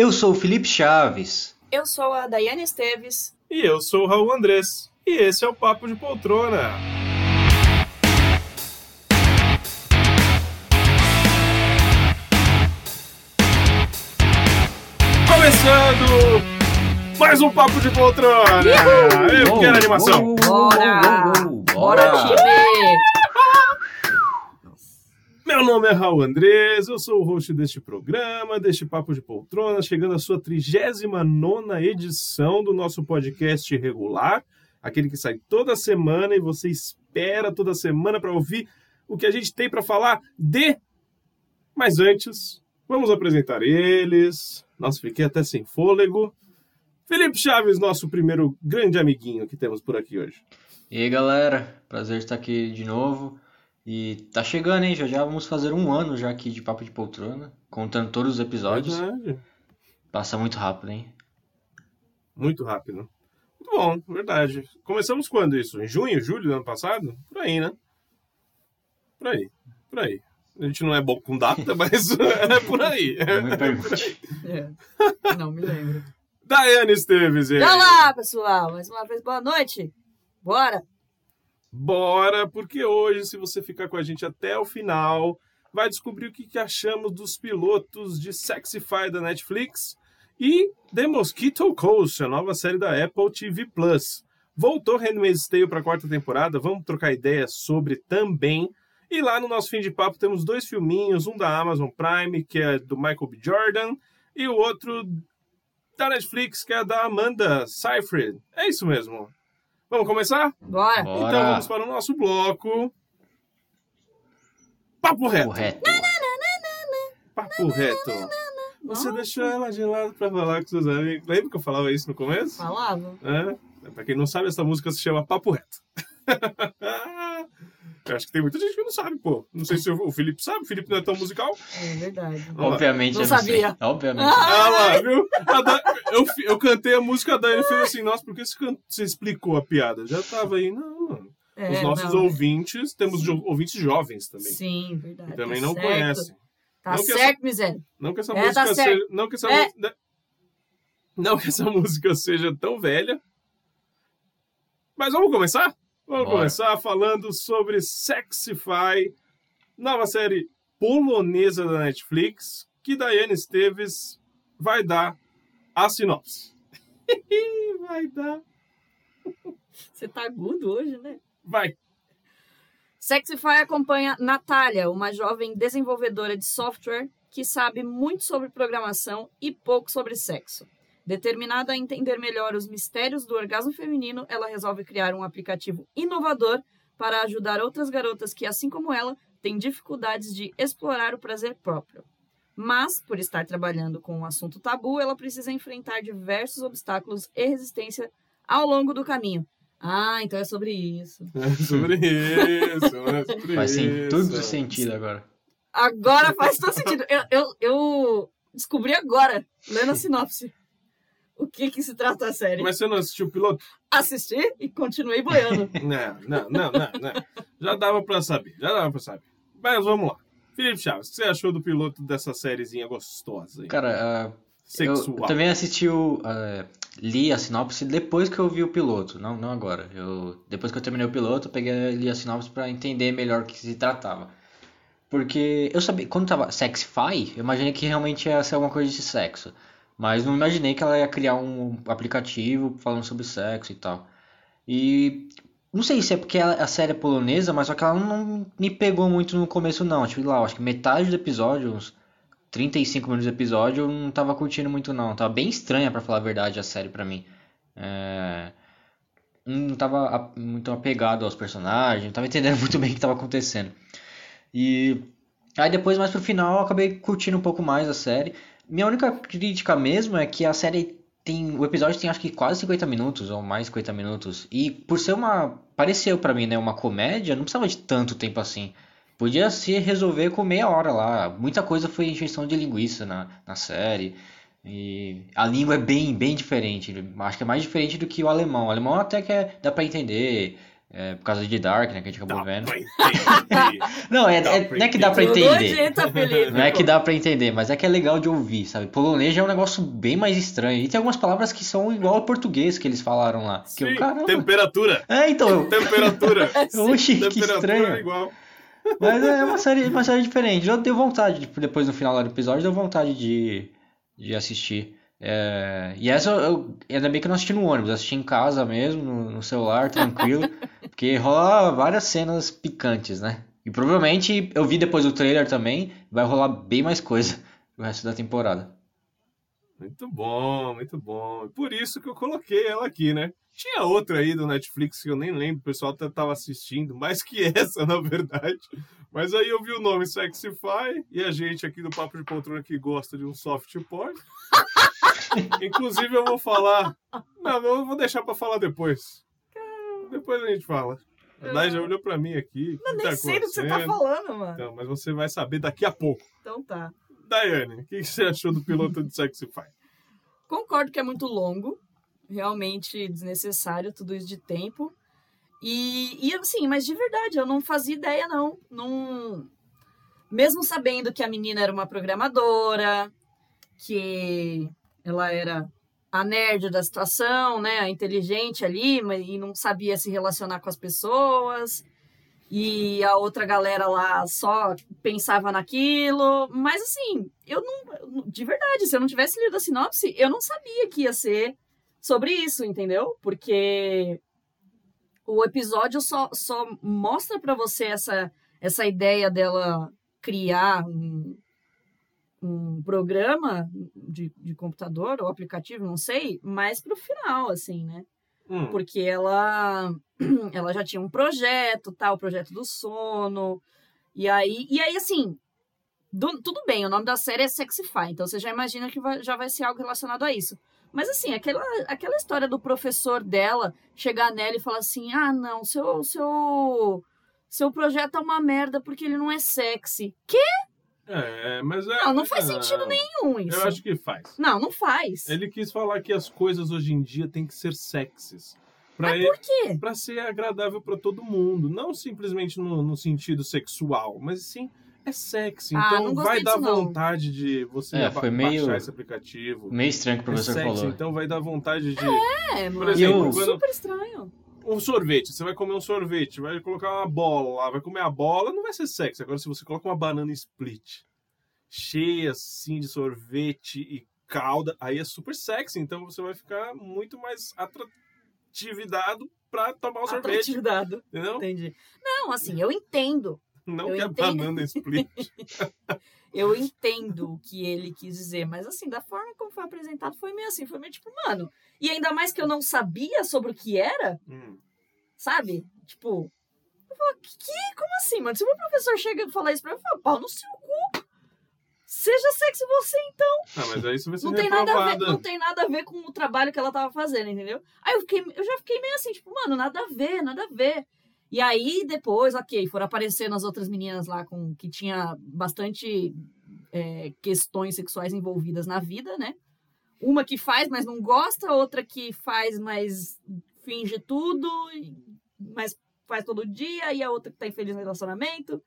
Eu sou o Felipe Chaves. Eu sou a Daiane Esteves. E eu sou o Raul Andrés. E esse é o Papo de Poltrona. Começando mais um Papo de Poltrona. Eu quero animação. Bora! Bora, time! Meu nome é Raul Andrés, eu sou o host deste programa, deste Papo de Poltrona, chegando à sua 39 edição do nosso podcast regular, aquele que sai toda semana e você espera toda semana para ouvir o que a gente tem para falar de. Mas antes, vamos apresentar eles. Nossa, fiquei até sem fôlego. Felipe Chaves, nosso primeiro grande amiguinho que temos por aqui hoje. E aí, galera, prazer estar aqui de novo. E tá chegando, hein? Já já vamos fazer um ano já aqui de Papo de Poltrona, contando todos os episódios. Verdade. Passa muito rápido, hein? Muito rápido. Muito bom, verdade. Começamos quando isso? Em junho, julho do ano passado? Por aí, né? Por aí, por aí. A gente não é bom com data, mas é por aí. Não me pergunte. É. Não me lembro. Daiane Esteves. Olá, pessoal! Mais uma vez, boa noite! Bora! Bora, porque hoje, se você ficar com a gente até o final, vai descobrir o que, que achamos dos pilotos de Sexify da Netflix e The Mosquito Coast, a nova série da Apple TV Plus. Voltou Handmaid's Tale para a quarta temporada, vamos trocar ideias sobre também. E lá no nosso fim de papo temos dois filminhos, um da Amazon Prime, que é do Michael B. Jordan, e o outro da Netflix, que é da Amanda Seyfried. É isso mesmo. Vamos começar? Bora! Bora. Então vamos para o nosso bloco. Papo reto. Correto. Papo reto. Você Nossa. deixou ela de lado pra falar com seus amigos. Lembra que eu falava isso no começo? Falava. É. Pra quem não sabe, essa música se chama Papo Reto. eu acho que tem muita gente que não sabe, pô. Não sei se o Felipe sabe, o Felipe não é tão musical. É verdade. Obviamente Não eu não sabia. sei. Obviamente. Ah lá, viu? A Da- eu, eu cantei a música da ele fez assim, nossa, por que você, can- você explicou a piada? Já tava aí, não, mano. É, Os nossos não. ouvintes, temos jo- ouvintes jovens também. Sim, verdade. que também tá não certo. conhecem. Tá Não certo, miséria. Não que essa É, música tá seja. Não que essa, É. mu- não que essa música seja tão velha. Mas vamos começar? Vamos Bora. começar falando sobre Sexify, nova série polonesa da Netflix, que Daiane Esteves vai dar a sinopse. vai dar. Você tá agudo hoje, né? Vai. Sexify acompanha Natália, uma jovem desenvolvedora de software que sabe muito sobre programação e pouco sobre sexo. Determinada a entender melhor os mistérios do orgasmo feminino, ela resolve criar um aplicativo inovador para ajudar outras garotas que, assim como ela, têm dificuldades de explorar o prazer próprio. Mas, por estar trabalhando com um assunto tabu, ela precisa enfrentar diversos obstáculos e resistência ao longo do caminho. Ah, então é sobre isso. É sobre isso, é sobre Faz isso. tudo sentido agora. Agora faz todo sentido. Eu, eu, eu descobri agora, lendo a sinopse, o que que se trata a série. Mas você não assistiu o piloto? Assisti e continuei boiando. Não, não, não, não, não. Já dava pra saber, já dava pra saber. Mas vamos lá. Felipe Chaves, o que você achou do piloto dessa sériezinha gostosa aí? Cara, ah, Sexual. eu também assisti o. ah, li a sinopse depois que eu vi o piloto, não, não agora. Eu, depois que eu terminei o piloto, eu peguei li a sinopse pra entender melhor o que se tratava. Porque eu sabia, quando tava Sexify, eu imaginei que realmente ia ser alguma coisa de sexo. Mas não imaginei que ela ia criar um aplicativo falando sobre sexo e tal. E não sei se é porque a, série é polonesa, mas só que ela não me pegou muito no começo não. Tipo, lá, acho que metade do episódio, uns 35 minutos do episódio, eu não tava curtindo muito não. Tava bem estranha, pra falar a verdade, a série pra mim. É... Não tava muito apegado aos personagens, não tava entendendo muito bem o que tava acontecendo. E aí depois, mais pro final, eu acabei curtindo um pouco mais a série. Minha única crítica mesmo é que a série tem. O episódio tem acho que quase 50 minutos, ou mais 50 minutos. E por ser uma. Pareceu pra mim, né? Uma comédia, não precisava de tanto tempo assim. Podia se resolver com meia hora lá. Muita coisa foi injeção de linguiça na, na série. E a língua é bem, bem diferente. Acho que é mais diferente do que o alemão. O alemão até que é, dá pra entender. É, por causa de Dark, né, que a gente acabou Dá vendo. Não, é, Dá é- pra não é que dá pra entender. Não é que dá pra entender, mas é que é legal de ouvir, sabe? Polonês é um negócio bem mais estranho. E tem algumas palavras que são igual ao português que eles falaram lá. Que Sim, eu, caramba. temperatura. É, então. eu- Temperatura. Oxi, que temperatura estranho. é igual. Mas é uma série, uma série diferente. Já deu vontade, tipo, depois no final do episódio, deu vontade de, de assistir. É, e essa eu, ainda bem que eu não assisti no ônibus, eu assisti em casa mesmo, no, no celular, tranquilo. porque rola várias cenas picantes, né? E provavelmente eu vi depois do trailer também, vai rolar bem mais coisa o resto da temporada. Muito bom, muito bom. Por isso que eu coloquei ela aqui, né? Tinha outra aí do Netflix que eu nem lembro, o pessoal até tava assistindo, mais que essa, na verdade. Mas aí eu vi o nome Sexify e a gente aqui do Papo de Poltrona que gosta de um soft porn. Inclusive eu vou falar. Não, eu vou deixar pra falar depois. Depois a gente fala. A Dai já olhou pra mim aqui. que nem tá sei do que você tá falando, mano. Então, mas você vai saber daqui a pouco. Então tá. Daiane, o que você achou do piloto de Sexify? Concordo que é muito longo, realmente desnecessário tudo isso de tempo. E, e assim, mas de verdade, eu não fazia ideia, não. não. Mesmo sabendo que a menina era uma programadora, que ela era a nerd da situação, né? A inteligente ali, mas e não sabia se relacionar com as pessoas. E a outra galera lá só pensava naquilo. Mas assim, eu não. De verdade, se eu não tivesse lido a sinopse, eu não sabia que ia ser sobre isso, entendeu? Porque o episódio só, só mostra pra você essa, essa ideia dela criar um, um programa de, de computador ou aplicativo, não sei, mais pro final, assim, né? Hum, porque ela ela já tinha um projeto, tal, o projeto do sono. E aí, e aí assim, do- tudo bem, o nome da série é Sexify, então você já imagina que vai- já vai ser algo relacionado a isso. Mas assim, aquela, aquela história do professor dela chegar nela e falar assim: "Ah, não, seu seu seu projeto é uma merda porque ele não é sexy". Que? É, mas é. Não, não faz sentido nenhum isso. Eu acho que faz. Não, não faz. Ele quis falar que as coisas hoje em dia têm que ser sexys. Pra, Mas por quê? pra ser agradável pra todo mundo. Não simplesmente no, no sentido sexual, mas sim é sexy. Ah, Então vai dar disso, não. vontade de você É, ba- foi meio- baixar esse aplicativo. Meio estranho que o É professor sexy, falou. então vai dar vontade de. É, Por mano. exemplo, Eu- quando super estranho. Um sorvete, você vai comer um sorvete, vai colocar uma bola lá, vai comer a bola, não vai ser sexy. Agora, se você coloca uma banana split cheia assim de sorvete e calda, aí é super sexy. Então você vai ficar muito mais atratividade pra tomar o sorvete, Atratividade. entendeu? Entendi. Não, assim, eu entendo. Não Eu que a entendo. banana split. Eu entendo o que ele quis dizer, mas assim, da forma como foi apresentado, foi meio assim, foi meio tipo, mano. E ainda mais que eu não sabia sobre o que era, Hum. sabe? Tipo, eu falo, que? Como assim, mano? Se o meu professor chega e falar isso pra mim, eu falo, pau no seu cu. Seja sexy você, então. Ah, mas aí você vai ser Não tem, nada a ver, não tem nada a ver com o trabalho que ela tava fazendo, entendeu? Aí eu, fiquei, eu já fiquei meio assim, tipo, mano, nada a ver, nada a ver. E aí, depois, ok, foram aparecendo as outras meninas lá com que tinha bastante é, questões sexuais envolvidas na vida, né? Uma que faz, mas não gosta, outra que faz, mas finge tudo, mas faz todo dia, e a outra que tá infeliz no relacionamento.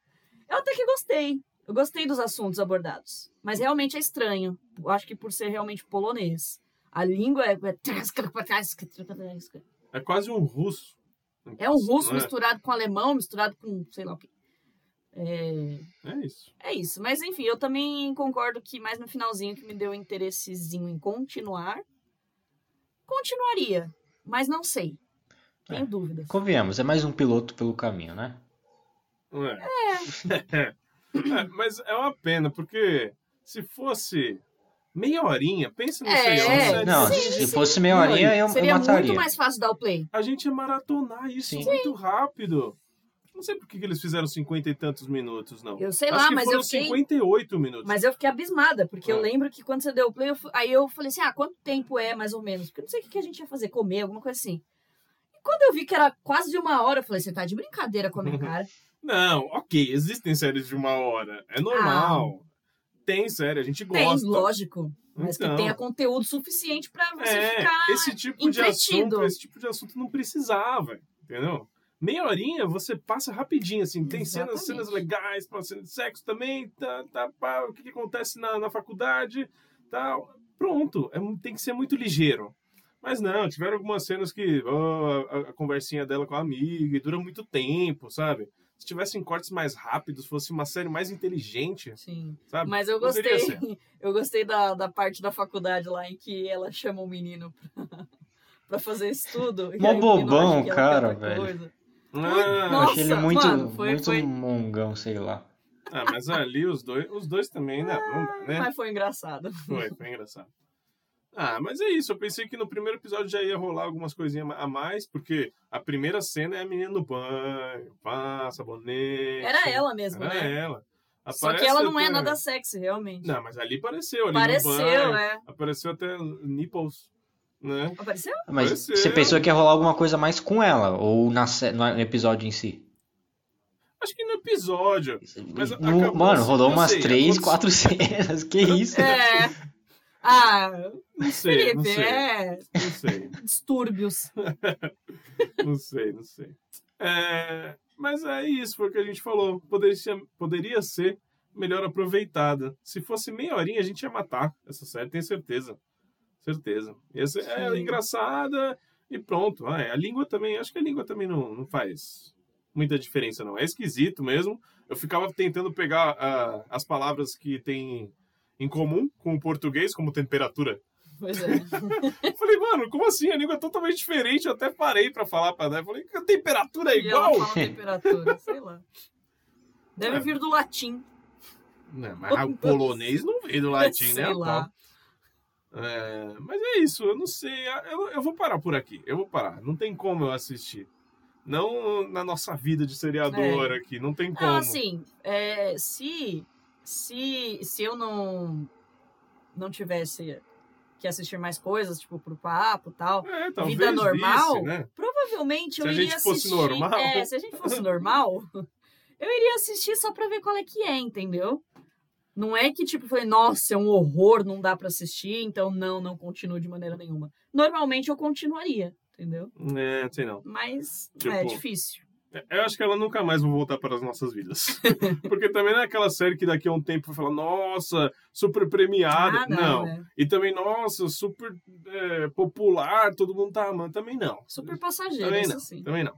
Eu até que gostei. Eu gostei dos assuntos abordados. Mas realmente é estranho. Eu acho que por ser realmente polonês. A língua é. É quase um russo. É um russo é? misturado com alemão, misturado com sei lá o quê. É, É isso. é isso. Mas enfim, eu também concordo que mais no finalzinho que me deu um interessezinho em continuar. Continuaria. Mas não sei. Tenho É. dúvidas. Convenhamos, é mais um piloto pelo caminho, né? Não é? É. É, Mas é uma pena, porque se fosse meia horinha, pensa no É, é Não, de- se fosse meia horinha, eu, eu Seria mataria. muito mais fácil dar o play. A gente ia maratonar isso Sim. muito rápido. Não sei por que que eles fizeram cinquenta e tantos minutos, não. Eu sei Acho lá, que mas foram eu fiquei. 58 minutos. Mas eu fiquei abismada, porque eu Ah. lembro que quando você deu o play, eu fu- aí eu falei assim: ah, quanto tempo é mais ou menos? Porque eu não sei o que que a gente ia fazer, comer, alguma coisa assim. E quando eu vi que era quase de uma hora, eu falei: você tá de brincadeira com a minha cara. Não, ok, existem séries de uma hora. É normal. Tem série, a gente Ah. Tem, gosta. lógico. Mas Então. que tenha conteúdo suficiente pra você É, ficar. esse tipo de entretido. assunto, esse tipo de assunto não precisava, entendeu? meia horinha você passa rapidinho, assim. Tem cenas, Exatamente. cenas legais, cena de sexo também, tá, tá, pá, o que, que acontece na, na faculdade, tal. Pronto, é, tem que ser muito ligeiro. Mas não, tiveram algumas cenas que ó, a, a conversinha dela com a amiga e dura muito tempo, sabe? Se tivessem cortes mais rápidos, fosse uma série mais inteligente, Sim. sabe? Mas eu gostei. Eu gostei da, da parte da faculdade lá em que ela chama o menino pra, pra fazer estudo. Mó bobão, cara, velho. coisa. Ah, Eu Nossa, achei ele muito, mano, foi- muito foi- mongão, sei lá. ah, mas ali os dois, os dois também, né? Não dá, né? Mas foi engraçado. Foi, foi engraçado. Ah, mas é isso. Eu pensei que no primeiro episódio já ia rolar algumas coisinhas a mais, porque a primeira cena é a menina no banho, pá, sabonete. Era ela mesmo, Era né? ela. Só que Aparece ela não é até- nada sexy, realmente. Não, mas ali apareceu, ali Pareceu, no banho. é. Apareceu até nipples, né? Apareceu? Mas Pareceu. você pensou que ia rolar alguma coisa mais com ela? Ou na, no episódio em si? Acho que no episódio. Mas No- acabou mano, assim, rolou umas sei, três, aconteceu- quatro cenas. Que isso? É. Ah, Não sei, não Felipe, sei. é. Não sei. Distúrbios. Não sei, não sei. É, mas é isso, foi o que a gente falou. Poderia ser, poderia ser melhor aproveitada. Se fosse meia horinha, a gente ia matar essa série, tenho certeza. Certeza. Ia ser é, engraçada e pronto. Ah, é, a língua também, acho que a língua também não, não faz muita diferença, não. É esquisito mesmo. Eu ficava tentando pegar ah, as palavras que tem em comum com o português, como temperatura. Pois é. Falei, mano, como assim? A língua é totalmente diferente. Eu até parei pra falar pra. Eu falei, a temperatura é E ela igual? fala temperatura, sei lá. Deve É. vir do latim. Não, mas o polonês não veio do latim, né? Sei lá. É, mas é isso, eu não sei. Eu, eu vou parar por aqui. Eu vou parar. Não tem como eu assistir. Não na nossa vida de seriador É. aqui. Não tem como. Não, assim, é, se, se, se eu não, não tivesse que assistir mais coisas, tipo, pro papo e tal, É, vida normal, visse, né? provavelmente Se eu a iria gente fosse assistir. normal. É, se a gente fosse normal, eu iria assistir só pra ver qual é que é, entendeu? Não é que, tipo, foi, nossa, é um horror, não dá pra assistir, então não, não continuo de maneira nenhuma. Normalmente eu continuaria, entendeu? É, sei não. Mas Tipo, é difícil. Eu acho que ela nunca mais vai voltar para as nossas vidas. Porque também não é aquela série que daqui a um tempo vai falar, nossa, super premiada. Ah, não. não, né? E também, nossa, super é, popular, todo mundo tá amando. Também não. Super passageiro, Também não. sim. Também não.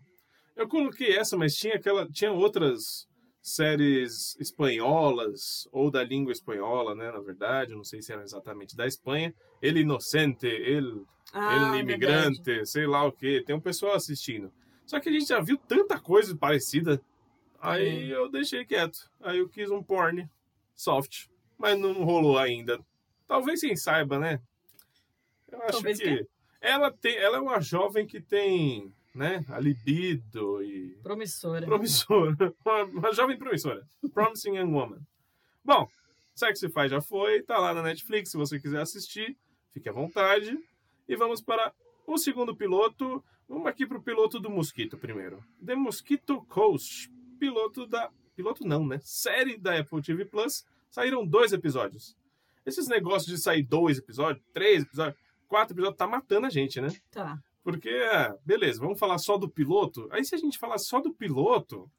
Eu coloquei essa, mas tinha aquela. Tinha outras séries espanholas, ou da língua espanhola, né? Na verdade, não sei se eram exatamente da Espanha. El Inocente, El Ah, ele imigrante, sei lá o que. Tem um pessoal assistindo. Só que a gente já viu tanta coisa parecida. Aí É. eu deixei quieto. Aí eu quis um porn soft. Mas não rolou ainda. Talvez quem saiba, né? Eu acho Talvez que quem? ela tem, ela é uma jovem que tem, né, a libido e Promissora. promissora. Uma, uma jovem promissora. Promising Young Woman. Bom, Sexify já foi, tá lá na Netflix, se você quiser assistir, fique à vontade. E vamos para o segundo piloto. Vamos aqui para o piloto do Mosquito primeiro. The Mosquito Coast. Piloto da... Piloto não, né? Série da Apple TV Plus. Saíram dois episódios. Esses negócios de sair dois episódios, três episódios, quatro episódios, tá matando a gente, né? Tá. Porque, é, beleza, vamos falar só do piloto. Aí se a gente falar só do piloto,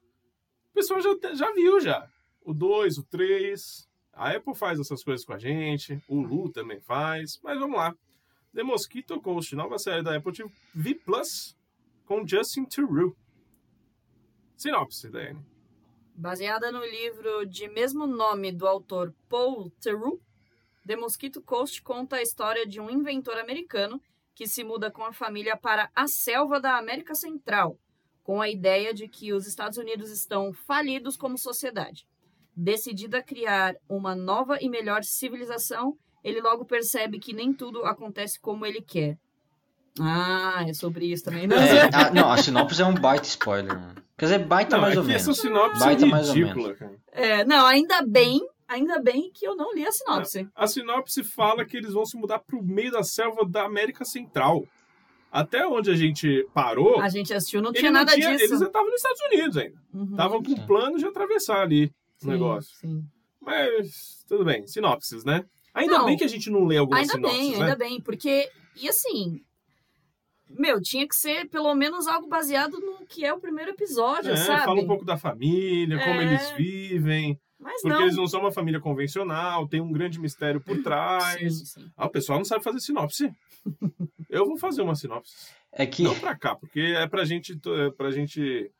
o pessoal já, já viu já. O 2, o 3. A Apple faz essas coisas com a gente. O Lu também faz. Mas vamos lá. The Mosquito Coast, nova série da Apple TV Plus com Justin Theroux. Sinopse, Dani. Baseada no livro de mesmo nome do autor Paul Theroux, The Mosquito Coast conta a história de um inventor americano que se muda com a família para a selva da América Central, com a ideia de que os Estados Unidos estão falidos como sociedade. Decidido a criar uma nova e melhor civilização, ele logo percebe que nem tudo acontece como ele quer. Ah, é sobre isso também, né? É, a- não, a sinopse é um baita spoiler, mano. Quer dizer, baita Não, mais é ou que menos. essa sinopse Baita é mais ou ridícula, cara. É, não, ainda bem, ainda bem que eu não li a sinopse. A sinopse fala que eles vão se mudar pro meio da selva da América Central. Até onde a gente parou, A gente assistiu, não tinha não nada tinha- disso. eles estavam nos Estados Unidos ainda. Uhum. Estavam com Sim. plano de atravessar ali o Sim, negócio. Sim. Mas tudo bem, sinopses, né? Ainda Não. bem que a gente não lê algumas Ainda sinopses, bem, né? ainda bem, porque, e assim, meu, tinha que ser pelo menos algo baseado no que é o primeiro episódio, É, sabe? fala um pouco da família, como É. eles vivem. Mas Porque não. eles não são uma família convencional, tem um grande mistério por trás. Sim, sim. Ah, o pessoal não sabe fazer sinopse. Eu vou fazer uma sinopse. É que. Não pra cá, porque é pra gente, é pra gente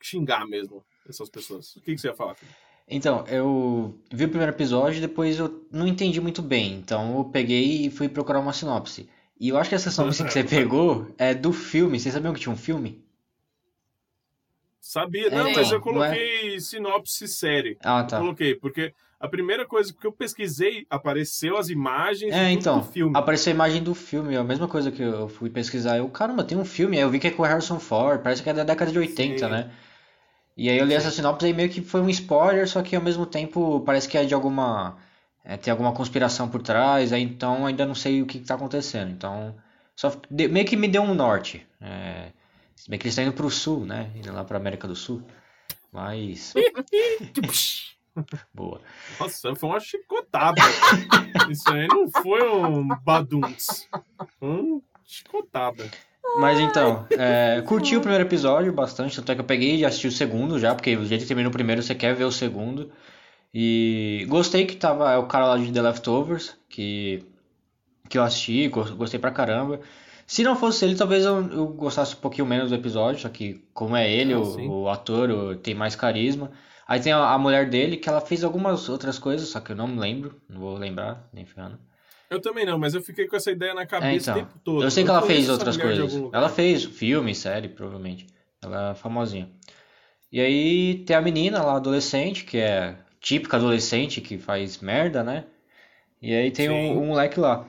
xingar mesmo essas pessoas. O que, que você ia falar, filho? Então, eu vi o primeiro episódio e depois eu não entendi muito bem. Então eu peguei e fui procurar uma sinopse. E eu acho que essa sinopse que você pegou é do filme. Vocês sabiam que tinha um filme? Sabia, É, não, então, mas eu não coloquei sinopse série. Ah, Eu tá. Coloquei, porque a primeira coisa que eu pesquisei apareceu as imagens É, então, do filme. apareceu a imagem do filme, é a mesma coisa que eu fui pesquisar. Eu, caramba, tem um filme, aí eu vi que é com o Harrison Ford, parece que é da década de 80, Sim. né? E aí eu li essa sinopse e meio que foi um spoiler, só que ao mesmo tempo parece que é de alguma. é, tem alguma conspiração por trás, aí então ainda não sei o que, que tá acontecendo. Então, só de- meio que me deu um norte. É, se bem que eles estão indo pro sul, né? Indo lá pra América do Sul. Mas. Boa. Nossa, foi uma chicotada. Isso aí não foi um baduntz. Foi uma chicotada. Mas então, é, curti o primeiro episódio bastante, tanto é que eu peguei e assisti o segundo já, porque o jeito que termina o primeiro você quer ver o segundo. E gostei que tava é o cara lá de The Leftovers, que, que eu assisti, gos- gostei pra caramba. Se não fosse ele, talvez eu, eu gostasse um pouquinho menos do episódio, só que como é ele, Ah, o, o ator, o- tem mais carisma. Aí tem a, a mulher dele, que ela fez algumas outras coisas, só que eu não me lembro, não vou lembrar, nem ferrando. Eu também não, mas eu fiquei com essa ideia na cabeça É, o então. tempo todo. Eu sei que ela fez outras coisas. Ela fez filme, série, provavelmente. Ela é famosinha. E aí tem a menina lá, adolescente, que é típica adolescente que faz merda, né? E aí tem um, um moleque lá.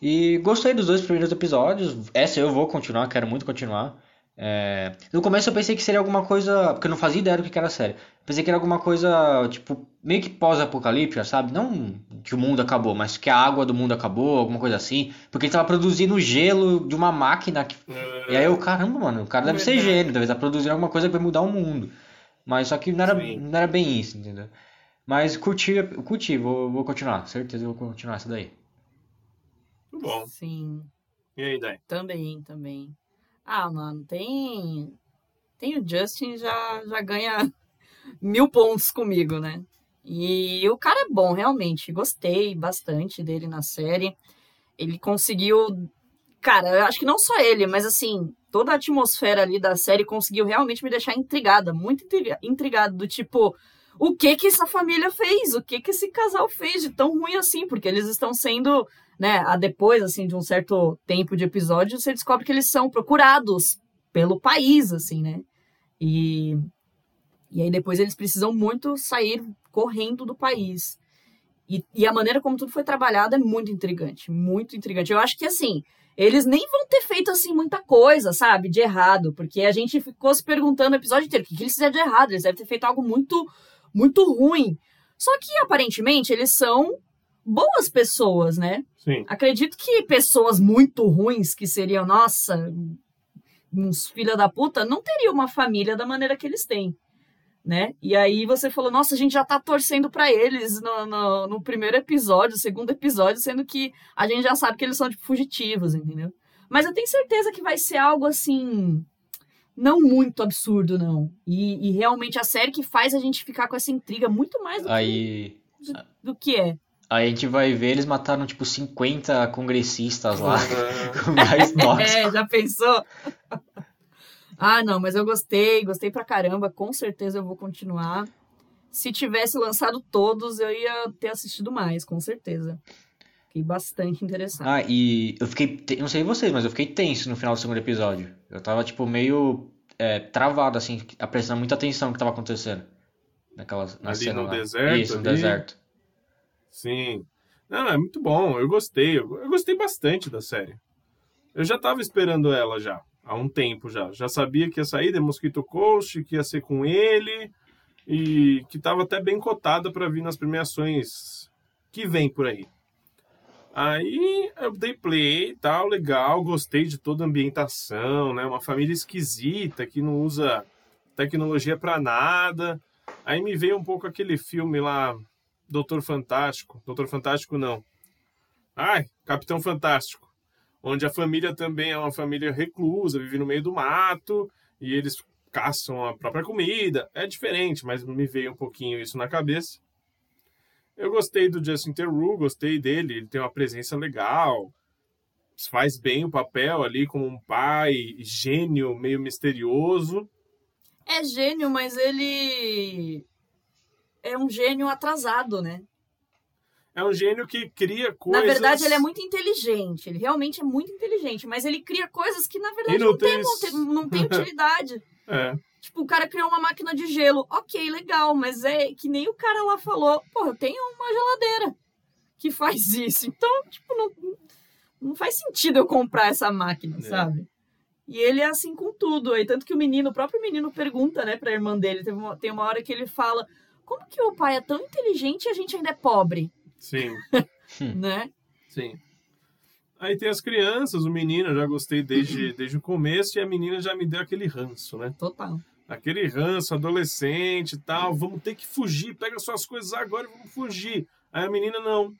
E gostei dos dois primeiros episódios. Essa eu vou continuar, quero muito continuar. É, No começo eu pensei que seria alguma coisa. Porque eu não fazia ideia do que que era a série. Pensei que era alguma coisa, tipo, meio que pós-apocalíptica, sabe? Não que o mundo acabou, mas que a água do mundo acabou, alguma coisa assim. Porque ele tava produzindo gelo de uma máquina. Que... É, E aí eu, caramba, mano, o cara deve ser Verdade. gênio, deve estar produzindo alguma coisa que vai mudar o mundo. Mas só que não era, Sim. não era bem isso, entendeu? Mas curti, curti, vou, vou continuar, certeza eu vou continuar essa daí. Muito bom. Sim, E aí, Dai? também, também. Ah, mano, tem. Tem o Justin já, já ganha mil pontos comigo, né? E o cara é bom, realmente. Gostei bastante dele na série. Ele conseguiu. Cara, eu acho que não só ele, mas assim, toda a atmosfera ali da série conseguiu realmente me deixar intrigada, muito intriga- intrigada, do tipo, o que que essa família fez? O que que esse casal fez de tão ruim assim? Porque eles estão sendo, né, a depois, assim, de um certo tempo de episódio, você descobre que eles são procurados pelo país, assim, né? E, e aí depois eles precisam muito sair correndo do país. E, e a maneira como tudo foi trabalhado é muito intrigante, muito intrigante. Eu acho que, assim, eles nem vão ter feito, assim, muita coisa, sabe, de errado, porque a gente ficou se perguntando o episódio inteiro, o que, que eles fizeram de errado? Eles devem ter feito algo muito, muito ruim. Só que, aparentemente, eles são boas pessoas, né? Sim. Acredito que pessoas muito ruins, que seriam, nossa, uns filha da puta, não teriam uma família da maneira que eles têm, né? E aí você falou, nossa, a gente já tá torcendo pra eles no, no, no primeiro episódio, segundo episódio, sendo que a gente já sabe que eles são, tipo, fugitivos, entendeu? Mas eu tenho certeza que vai ser algo assim. Não muito absurdo, não. E, e realmente a série que faz a gente ficar com essa intriga muito mais do, Aí, que, do que é. aí a gente vai ver, eles mataram tipo 50 congressistas lá, gás tóxico. É, já pensou? Ah, não, mas eu gostei, gostei pra caramba. Com certeza eu vou continuar. Se tivesse lançado todos, eu ia ter assistido mais, com certeza. Fiquei bastante interessado. Ah, e eu fiquei, te- não sei vocês, mas eu fiquei tenso no final do segundo episódio. Eu tava tipo meio é, travado assim, prestando muita atenção no que tava acontecendo. Naquela, na Ali cena no lá. deserto, Isso, no ali. deserto. Sim. Não, é muito bom. Eu gostei. Eu eu gostei bastante da série. Eu já tava esperando ela já. Há um tempo já. Já sabia que ia sair The Mosquito Coast, que ia ser com ele. E que tava até bem cotada para vir nas premiações que vem por aí. Aí eu dei play e tal, legal. Gostei de toda a ambientação, né? Uma família esquisita que não usa tecnologia para nada. Aí me veio um pouco aquele filme lá, Doutor Fantástico. Doutor Fantástico não. Ai, Capitão Fantástico. Onde a família também é uma família reclusa, vive no meio do mato, e eles caçam a própria comida. É diferente, mas me veio um pouquinho isso na cabeça. Eu gostei do Justin Theroux, gostei dele, ele tem uma presença legal, faz bem o papel ali como um pai gênio, meio misterioso. É gênio, mas ele é um gênio atrasado, né? É um gênio que cria coisas. Na verdade, ele é muito inteligente. Ele realmente é muito inteligente, mas ele cria coisas que, na verdade, não, não, tem, não tem utilidade. é. Tipo, o cara criou uma máquina de gelo. Ok, legal, mas é que nem o cara lá falou. Pô, eu tenho uma geladeira que faz isso. Então, tipo, não, não faz sentido eu comprar essa máquina, é. sabe? E ele é assim com tudo. Aí, tanto que o menino, o próprio menino pergunta, né, pra irmã dele. Tem uma, tem uma hora que ele fala: Como que o pai é tão inteligente e a gente ainda é pobre? Sim. né? Sim. Aí tem as crianças, o menino, eu já gostei desde, desde o começo, e a menina já me deu aquele ranço, né? Total. Aquele ranço, adolescente e tal, vamos ter que fugir, pega suas coisas agora e vamos fugir. Aí a menina não.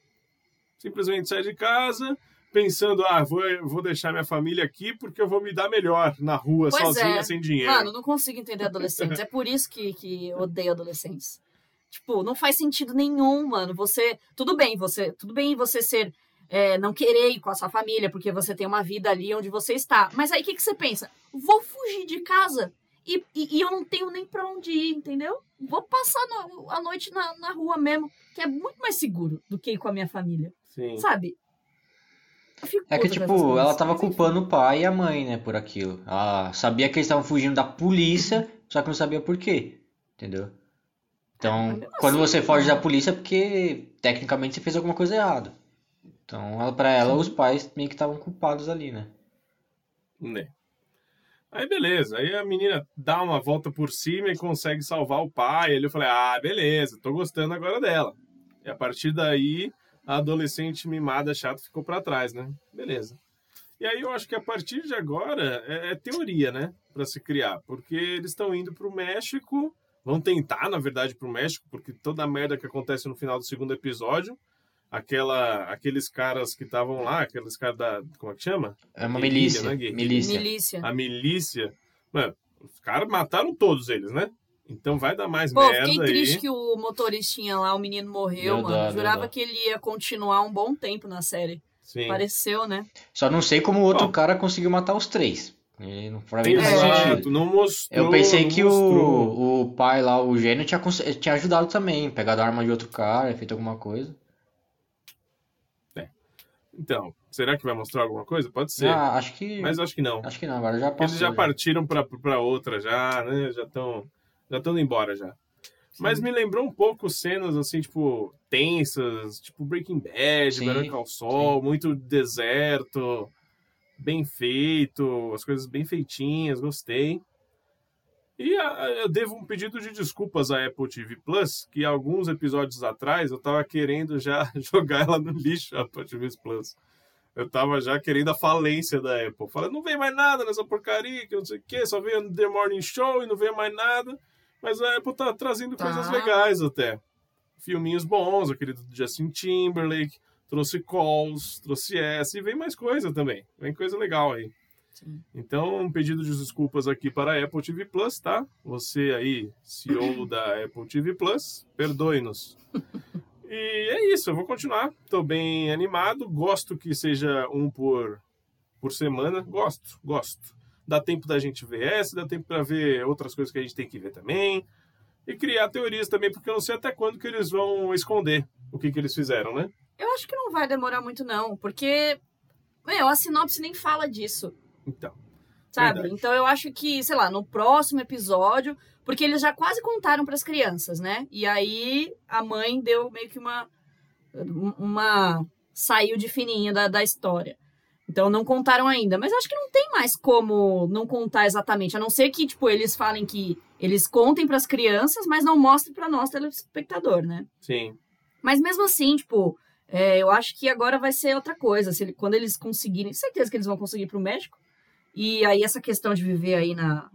Simplesmente sai de casa, pensando, ah, vou, vou deixar minha família aqui porque eu vou me dar melhor na rua, pois sozinha, é. sem dinheiro. Mano, não consigo entender adolescentes. é por isso que, que eu odeio adolescentes. Tipo, não faz sentido nenhum, mano. Você. Tudo bem, você. Tudo bem você ser. É, não querer ir com a sua família, porque você tem uma vida ali onde você está. Mas aí o que, que você pensa? Vou fugir de casa e, e, e, eu não tenho nem para onde ir, entendeu? Vou passar no, a noite na, na rua mesmo, que é muito mais seguro do que ir com a minha família. Sim. Sabe? É que, tipo, ela tava culpando o pai e a mãe, né, por aquilo. Ela sabia que eles estavam fugindo da polícia, só que não sabia por quê. Entendeu? Então, quando você foge da polícia é porque tecnicamente você fez alguma coisa errada. Então, ela, pra ela, os pais meio que estavam culpados ali, né? Né. Aí beleza, aí a menina dá uma volta por cima e consegue salvar o pai. Aí eu falei, ah, beleza, tô gostando agora dela. E a partir daí, a adolescente mimada chata ficou para trás, né? Beleza. E aí eu acho que a partir de agora é, é teoria, né? Para se criar, porque eles estão indo para o México vão tentar, na verdade, para o México, porque toda a merda que acontece no final do segundo episódio, aquela, aqueles caras que estavam lá, aqueles caras da. Como é que chama? É uma milícia. Né, milícia. milícia. A milícia. Mano, os caras mataram todos eles, né? Então vai dar mais Pô, merda fiquei triste aí. que o motoristinha lá, o menino morreu, mano. Dá, Jurava que ele ia continuar um bom tempo na série. Sim. Pareceu, né? Só não sei como o outro Bom, cara conseguiu matar os três. E não, pra mim não faz sentido. Não mostrou, Eu pensei que o, o pai lá, o gênio, tinha, tinha ajudado também. Pegado a arma de outro cara, feito alguma coisa. É. Então, será que vai mostrar alguma coisa? Pode ser. Ah, acho que. Mas acho que não. Acho que não, agora já passou. Eles já, já. partiram pra, pra outra já, né? Já estão já estão embora já. Sim. Mas me lembrou um pouco cenas assim, tipo, tensas, tipo Breaking Bad, Better Call Saul, muito deserto bem feito, as coisas bem feitinhas, gostei. E a, ah, eu devo um pedido de desculpas à Apple TV Plus, que alguns episódios atrás eu tava querendo já jogar ela no lixo, a Apple TV Plus. Eu tava já querendo a falência da Apple. Falei, não vem mais nada nessa porcaria, que não sei o que, só vem The Morning Show e não vem mais nada. Mas a Apple tá trazendo tá. coisas legais até. Filminhos bons, aquele do Justin Timberlake, trouxe calls, trouxe S e vem mais coisa também. Vem coisa legal aí. Sim. Então, um pedido de desculpas aqui para a Apple TV Plus, tá? Você aí, CEO da Apple TV Plus, perdoe-nos. e é isso, eu vou continuar. Estou bem animado. Gosto que seja um por, por semana. Gosto, gosto. Dá tempo da gente ver essa, dá tempo para ver outras coisas que a gente tem que ver também. E criar teorias também, porque eu não sei até quando que eles vão esconder o que, que eles fizeram, né? Eu acho que não vai demorar muito, não, porque, meu, a sinopse nem fala disso. Então. Sabe? Verdade. Então eu acho que, sei lá, no próximo episódio, porque eles já quase contaram para as crianças, né? E aí a mãe deu meio que uma. uma saiu de fininha da, da história. Então não contaram ainda. Mas acho que não tem mais como não contar exatamente. A não ser que, tipo, eles falem que eles contem para as crianças, mas não mostrem para nós, telespectador, né? Sim. Mas mesmo assim, tipo, é, eu acho que agora vai ser outra coisa. Se ele, quando eles conseguirem, certeza que eles vão conseguir para o México. E aí essa questão de viver aí na,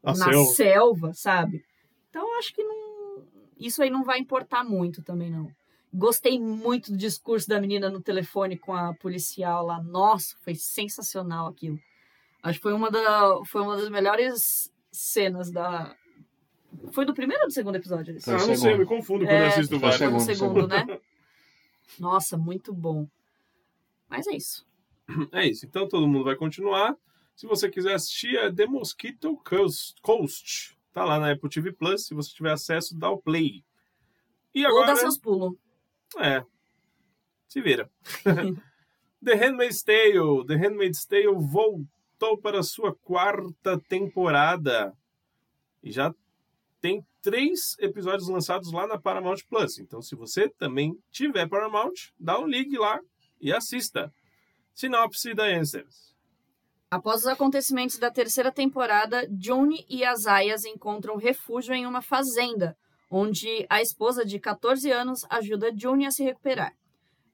na selva. selva. sabe? Então eu acho que não, isso aí não vai importar muito também, não. Gostei muito do discurso da menina no telefone com a policial lá. Nossa, foi sensacional aquilo. Acho que foi uma, da, foi uma das melhores cenas da. Foi do primeiro ou do segundo episódio? Ah, não sei, eu me confundo quando É, eu assisto o segundo, segundo, né? Nossa, muito bom. Mas é isso. É isso. Então todo mundo vai continuar. Se você quiser assistir, é The Mosquito Coast. Tá lá na Apple TV Plus. Se você tiver acesso, dá o play. E Ou agora. dá seus pulos. É. Se vira. The Handmaid's Tale. The Handmaid's Tale voltou para a sua quarta temporada. E já tem três episódios lançados lá na Paramount Plus. Então, se você também tiver Paramount, dá um ligue lá e assista. Sinopse da Answers. Após os acontecimentos da terceira temporada, June e as Ayas encontram refúgio em uma fazenda, onde a esposa de 14 anos ajuda June a se recuperar.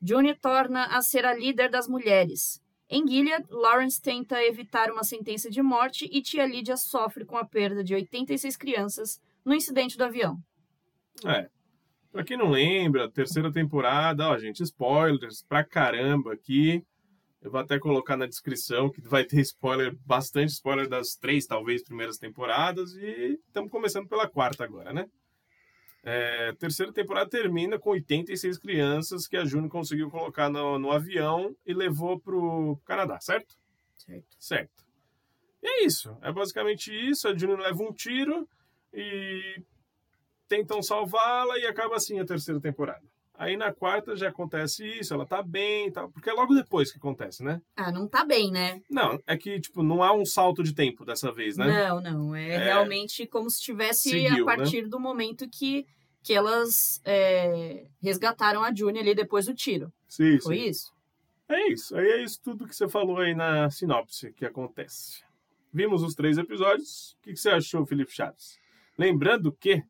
June torna a ser a líder das mulheres. Em Gilead, Lawrence tenta evitar uma sentença de morte e tia Lydia sofre com a perda de 86 crianças no incidente do avião. É. Pra quem não lembra, terceira temporada, ó, gente, spoilers pra caramba aqui. Eu vou até colocar na descrição que vai ter spoiler, bastante spoiler das três, talvez, primeiras temporadas. E estamos começando pela quarta agora, né? É, terceira temporada termina com 86 crianças que a June conseguiu colocar no, no avião e levou pro Canadá, certo? Certo. Certo. E é isso. É basicamente isso. A June leva um tiro e tentam salvá-la e acaba assim a terceira temporada. Aí na quarta já acontece isso, ela tá bem e tal. Porque é logo depois que acontece, né? Ah, não tá bem, né? Não, é que, tipo, não há um salto de tempo dessa vez, né? Não, não. É, É. realmente como se tivesse Seguiu, a partir do momento que, que elas é, resgataram a June ali depois do tiro. Sim, Foi sim. isso? É isso. Aí é isso tudo que você falou aí na sinopse que acontece. Vimos os três episódios. O que que você achou, Felipe Chaves? Lembrando que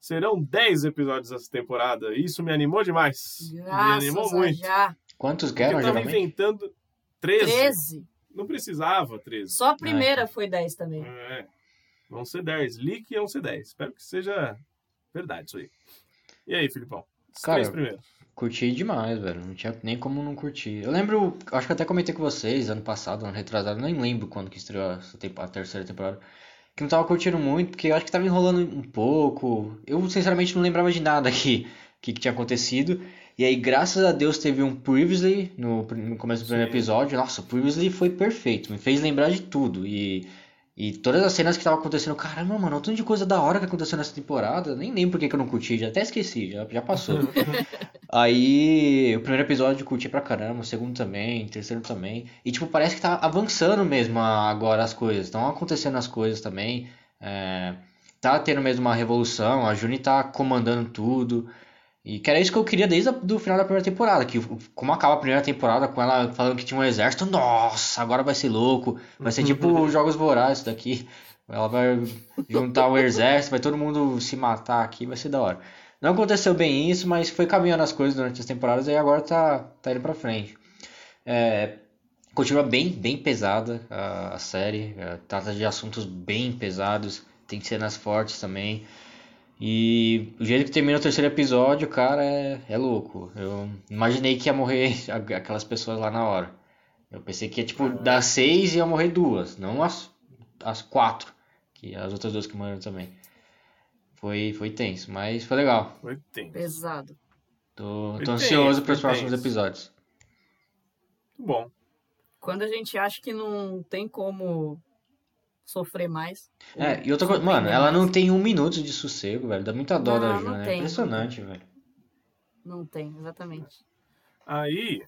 serão 10 episódios essa temporada. Isso me animou demais. me animou Graças a muito. já. Quantos Porque eu tava geralmente? inventando 13. 13. Não precisava 13. Só a primeira foi 10 também. É. Vão ser 10. Leak iam ser 10. Espero que seja verdade isso aí. E aí, Filipão? Os Cara, três primeiros. Curti demais, velho. Não tinha nem como não curtir. Eu lembro, acho que até comentei com vocês ano passado, ano retrasado, nem lembro quando que estreou a terceira temporada. Que não tava curtindo muito, porque eu acho que tava enrolando um pouco. Eu, sinceramente, não lembrava de nada aqui, que, que tinha acontecido. E aí, graças a Deus, teve um Previously no, no começo do primeiro Sim. episódio. Nossa, o Previously foi perfeito, me fez lembrar de tudo. E, e todas as cenas que estavam acontecendo, caramba, mano, um tanto de coisa da hora que aconteceu nessa temporada. Nem lembro por que que eu não curti, já até esqueci, já, já passou. Aí, o primeiro episódio eu curti pra caramba, o segundo também, o terceiro também. E, tipo, parece que tá avançando mesmo agora as coisas. Estão acontecendo as coisas também. É, tá tendo mesmo uma revolução, a Juni tá comandando tudo. E que era isso que eu queria desde o final da primeira temporada. Que como acaba a primeira temporada com ela falando que tinha um exército, nossa, agora vai ser louco. Vai ser tipo os Jogos Vorazes daqui. Ela vai juntar o exército, vai todo mundo se matar aqui, vai ser da hora. Não aconteceu bem isso, mas foi caminhando as coisas durante as temporadas e agora tá, tá indo pra frente. É, continua bem, bem pesada a, a série, é, trata de assuntos bem pesados, tem cenas fortes também. E o jeito que termina o terceiro episódio, cara, é, é louco. Eu imaginei que ia morrer aquelas pessoas lá na hora. Eu pensei que ia, tipo, das seis ia morrer duas, não as, as quatro, que as outras duas que morreram também. Foi, foi tenso, mas foi legal. Foi tenso. Pesado. Tô, tô tenso, ansioso para os próximos tenso. episódios. Muito bom. Quando a gente acha que não tem como sofrer mais. É, e outra coisa, mano, ela mais. não tem um minuto de sossego, velho. Dá muita dó da Não, não Juna, é impressionante, velho. Não tem, exatamente. Aí,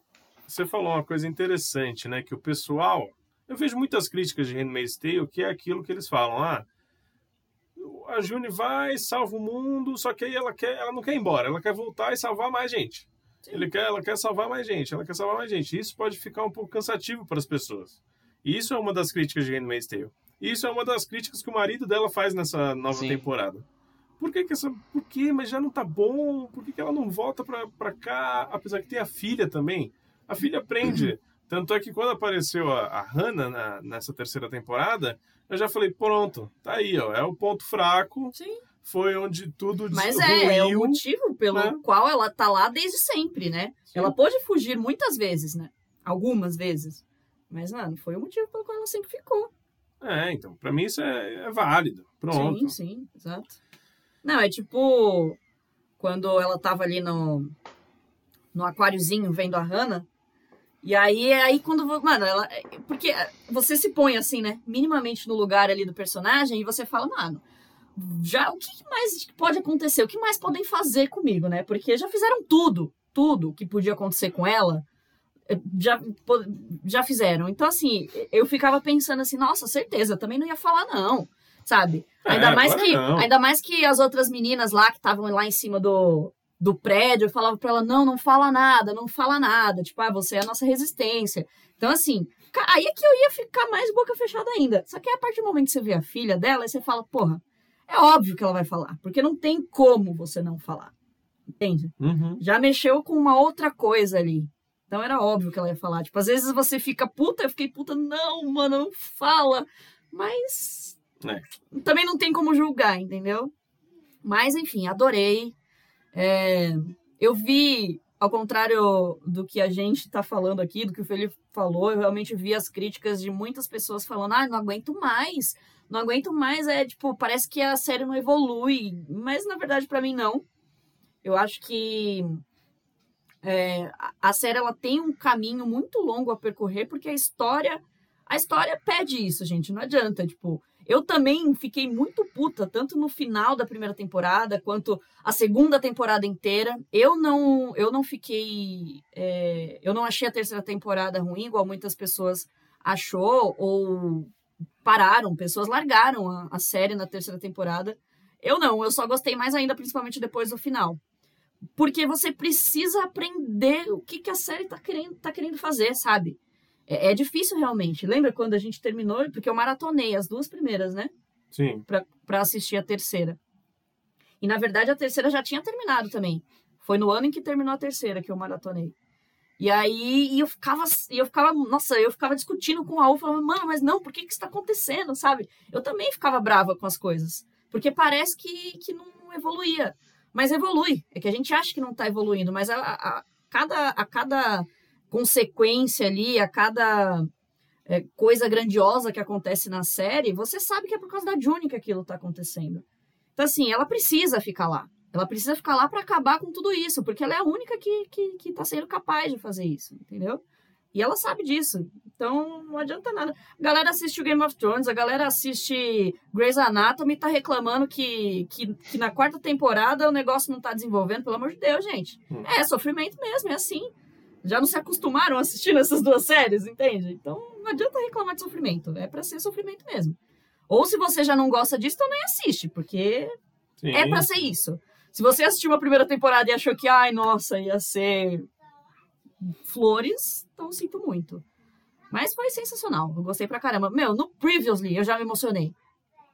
você falou uma coisa interessante, né? Que o pessoal. Eu vejo muitas críticas de Handmaid's Tale que é aquilo que eles falam. Ah, a June vai, salva o mundo, só que aí ela, quer, ela não quer ir embora, ela quer voltar e salvar mais gente. Ele quer, ela quer salvar mais gente, ela quer salvar mais gente. Isso pode ficar um pouco cansativo para as pessoas. E isso é uma das críticas de Handmaid's Tale. E isso é uma das críticas que o marido dela faz nessa nova Sim. temporada. Por que, que essa. Por que? Mas já não tá bom? Por que, que ela não volta pra, pra cá? Apesar que tem a filha também. A filha aprende. Tanto é que quando apareceu a, a Hannah na- nessa terceira temporada, eu já falei, pronto, tá aí, ó. É o ponto fraco. Sim. foi onde tudo Mas é, é o motivo pelo né? qual ela tá lá desde sempre, né? Sim. Ela pôde fugir muitas vezes, né? Algumas vezes. Mas, mano, foi o motivo pelo qual ela sempre ficou. É, então, pra mim isso é, é válido. Pronto. Sim, sim, exato. Não, é tipo quando ela tava ali no, no aquáriozinho vendo a Hannah. E aí, é aí quando. Mano, ela. Porque você se põe assim, né? Minimamente no lugar ali do personagem e você fala, mano. Já o que mais pode acontecer? O que mais podem fazer comigo, né? Porque já fizeram tudo, tudo que podia acontecer com ela, eh, já, já fizeram. Então, assim, eu ficava pensando assim, nossa, certeza, também não ia falar, não. Sabe? É, Ainda mais que não. ainda mais que as outras meninas lá que estavam lá em cima do, do prédio falavam pra ela não, não fala nada, não fala nada, tipo, ah, você é a nossa resistência. Então assim, aí é que eu ia ficar mais boca fechada ainda. Só que a partir do momento que você vê a filha dela, aí você fala, porra, é óbvio que ela vai falar, porque não tem como você não falar. Entende? Uhum. Já mexeu com uma outra coisa ali. Então era óbvio que ela ia falar. Tipo, às vezes você fica puta, eu fiquei puta, não, mano, não fala. Mas É. também não tem como julgar, entendeu? Mas, enfim, adorei. É, eu vi, ao contrário do que a gente tá falando aqui, do que o Felipe falou, eu realmente vi as críticas de muitas pessoas falando, ah, não aguento mais. Não aguento mais, é tipo, parece que a série não evolui. Mas, na verdade, pra mim, não. Eu acho que é, a série ela tem um caminho muito longo a percorrer, porque a história. A história pede isso, gente. Não adianta. Tipo, eu também fiquei muito puta, tanto no final da primeira temporada, quanto a segunda temporada inteira. Eu não, eu não fiquei. é, eu não achei a terceira temporada ruim, igual muitas pessoas achou, ou pararam, pessoas largaram a, a série na terceira temporada. Eu não, eu só gostei mais ainda, principalmente depois do final. Porque você precisa aprender o que, que a série tá querendo, tá querendo fazer, sabe? É, é difícil realmente. Lembra quando a gente terminou? Porque eu maratonei as duas primeiras, né? Sim. Pra, pra assistir a terceira. E na verdade a terceira já tinha terminado também. Foi no ano em que terminou a terceira que eu maratonei. E aí e eu ficava, e eu ficava, nossa, eu ficava discutindo com a U, falando, mano, mas não, por que que isso tá acontecendo, sabe? Eu também ficava brava com as coisas. Porque parece que, que não evoluía. Mas evolui. É que a gente acha que não tá evoluindo, mas a, a- a cada, a cada consequência ali, a cada é, coisa grandiosa que acontece na série, você sabe que é por causa da June que aquilo tá acontecendo. Então, assim, ela precisa ficar lá. Ela precisa ficar lá para acabar com tudo isso, porque ela é a única que, que, que tá sendo capaz de fazer isso, entendeu? E ela sabe disso. Então, não adianta nada. A galera assiste o Game of Thrones, a galera assiste Grey's Anatomy e tá reclamando que, que, que na quarta temporada o negócio não tá desenvolvendo. Pelo amor de Deus, gente. Hum. É sofrimento mesmo, é assim. Já não se acostumaram assistindo essas duas séries, entende? Então, não adianta reclamar de sofrimento. É pra ser sofrimento mesmo. Ou se você já não gosta disso, nem assiste, porque Sim. é pra ser isso. Se você assistiu a primeira temporada e achou que, ai, nossa, ia ser flores, então sinto muito. Mas foi sensacional. Eu gostei pra caramba. Meu, no Previously eu já me emocionei.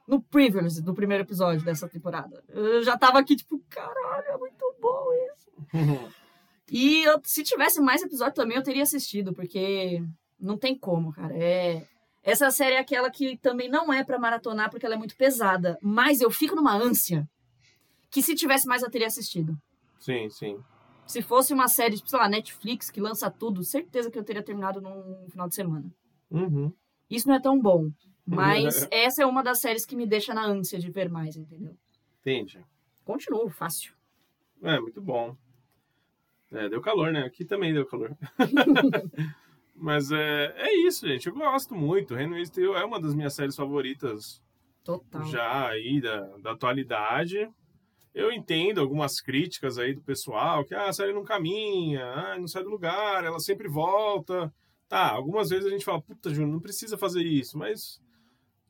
No Previously do primeiro episódio dessa temporada. Eu já tava aqui, tipo, caralho, é muito bom isso. E eu- se tivesse mais episódio também, eu teria assistido, porque não tem como, cara. É. Essa série é aquela que também não é pra maratonar, porque ela é muito pesada. Mas eu fico numa ânsia que se tivesse mais eu teria assistido. sim, sim. Se fosse uma série, tipo, sei lá, Netflix, que lança tudo, certeza que eu teria terminado num final de semana. Uhum. Isso não é tão bom. Mas essa é uma das séries que me deixa na ânsia de ver mais, entendeu? Entendi. Continuo, fácil. É, muito bom. É, deu calor, né? Aqui também deu calor. Mas é, é isso, gente. Eu gosto muito. Handmaid's Tale é uma das minhas séries favoritas Total. já aí da, da atualidade. Eu entendo algumas críticas aí do pessoal, que ah, a série não caminha, ah, não sai do lugar, ela sempre volta. Tá, algumas vezes a gente fala, puta, Júnior, não precisa fazer isso, mas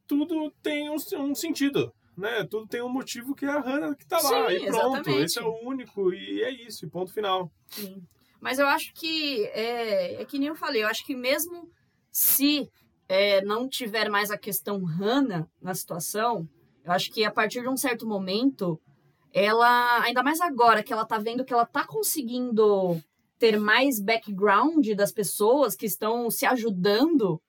tudo tem um, um sentido, né? Tudo tem um motivo que é a Hannah que tá lá, Sim, e pronto. exatamente. Esse é o único, e é isso, e ponto final. Sim. Mas eu acho que é, é que nem eu falei, eu acho que mesmo se é, não tiver mais a questão Hannah na situação, eu acho que a partir de um certo momento, ela, ainda mais agora que ela tá vendo que ela tá conseguindo ter mais background das pessoas que estão se ajudando,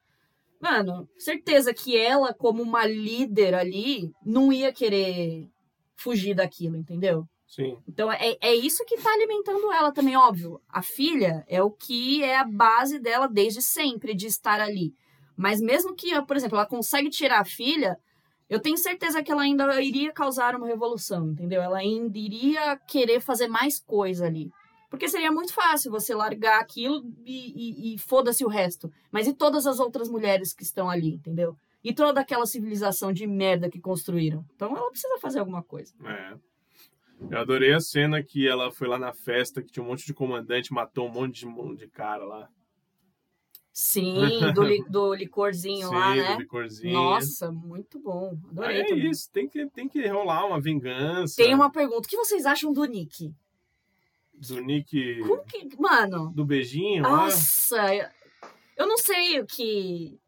mano, certeza que ela, como uma líder ali, não ia querer fugir daquilo, entendeu? Sim. Então é, é isso que tá alimentando ela também, óbvio. A filha é o que é a base dela desde sempre de estar ali. Mas mesmo que, por exemplo, ela consegue tirar a filha, eu tenho certeza que ela ainda iria causar uma revolução, entendeu? Ela ainda iria querer fazer mais coisa ali. Porque seria muito fácil você largar aquilo e, e, e foda-se o resto. Mas e todas as outras mulheres que estão ali, entendeu? E toda aquela civilização de merda que construíram. Então ela precisa fazer alguma coisa. É. Eu adorei a cena que ela foi lá na festa, que tinha um monte de comandante, matou um monte de, de cara lá. Sim, do, li, do licorzinho Sim, lá, né? do licorzinho. Nossa, muito bom. Adorei. é também. isso, tem que, tem que rolar uma vingança. Tem uma pergunta. O que vocês acham do Nick? Do Nick. Como que. Mano. Do beijinho lá. Nossa, eu não sei o que.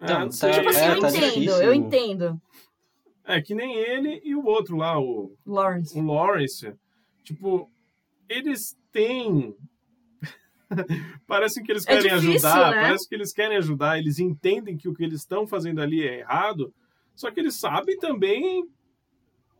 Ah, Então, não tá- sei. Tipo assim, É, eu tá entendo, difícil. eu entendo. É que nem ele e o outro lá, o, Lawrence. o Lawrence. Tipo, eles têm. parece que eles É querem difícil, ajudar, né? parece que eles querem ajudar, eles entendem que o que eles estão fazendo ali é errado, só que eles sabem também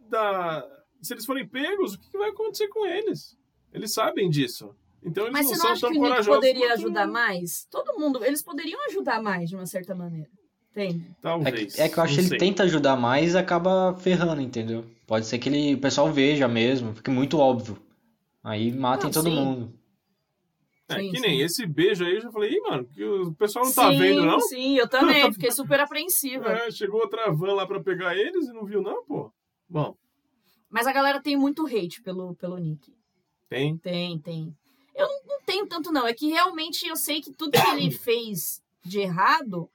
da. Se eles forem pegos, o que que vai acontecer com eles? Eles sabem disso. Então eles Mas não você são não acha tão que o Nick poderia quanto- ajudar mais? Todo mundo. Eles poderiam ajudar mais, de uma certa maneira. Entende? É Talvez. que, é que eu acho que ele sei. tenta ajudar mais e acaba ferrando, entendeu? Pode ser que ele, o pessoal veja mesmo, fique muito óbvio. Aí matem Não, todo sim. mundo. É, Sim, que sim. nem esse beijo aí, eu já falei, Ih, mano, que o pessoal não tá sim, vendo, não? sim, eu também. Fiquei super apreensiva. É, chegou outra van lá pra pegar eles e não viu, não, pô. Bom, Mas a galera tem muito hate pelo, pelo Nick. Tem. Tem, tem. Eu não, não tenho tanto, não. É que realmente eu sei que tudo que ele fez de errado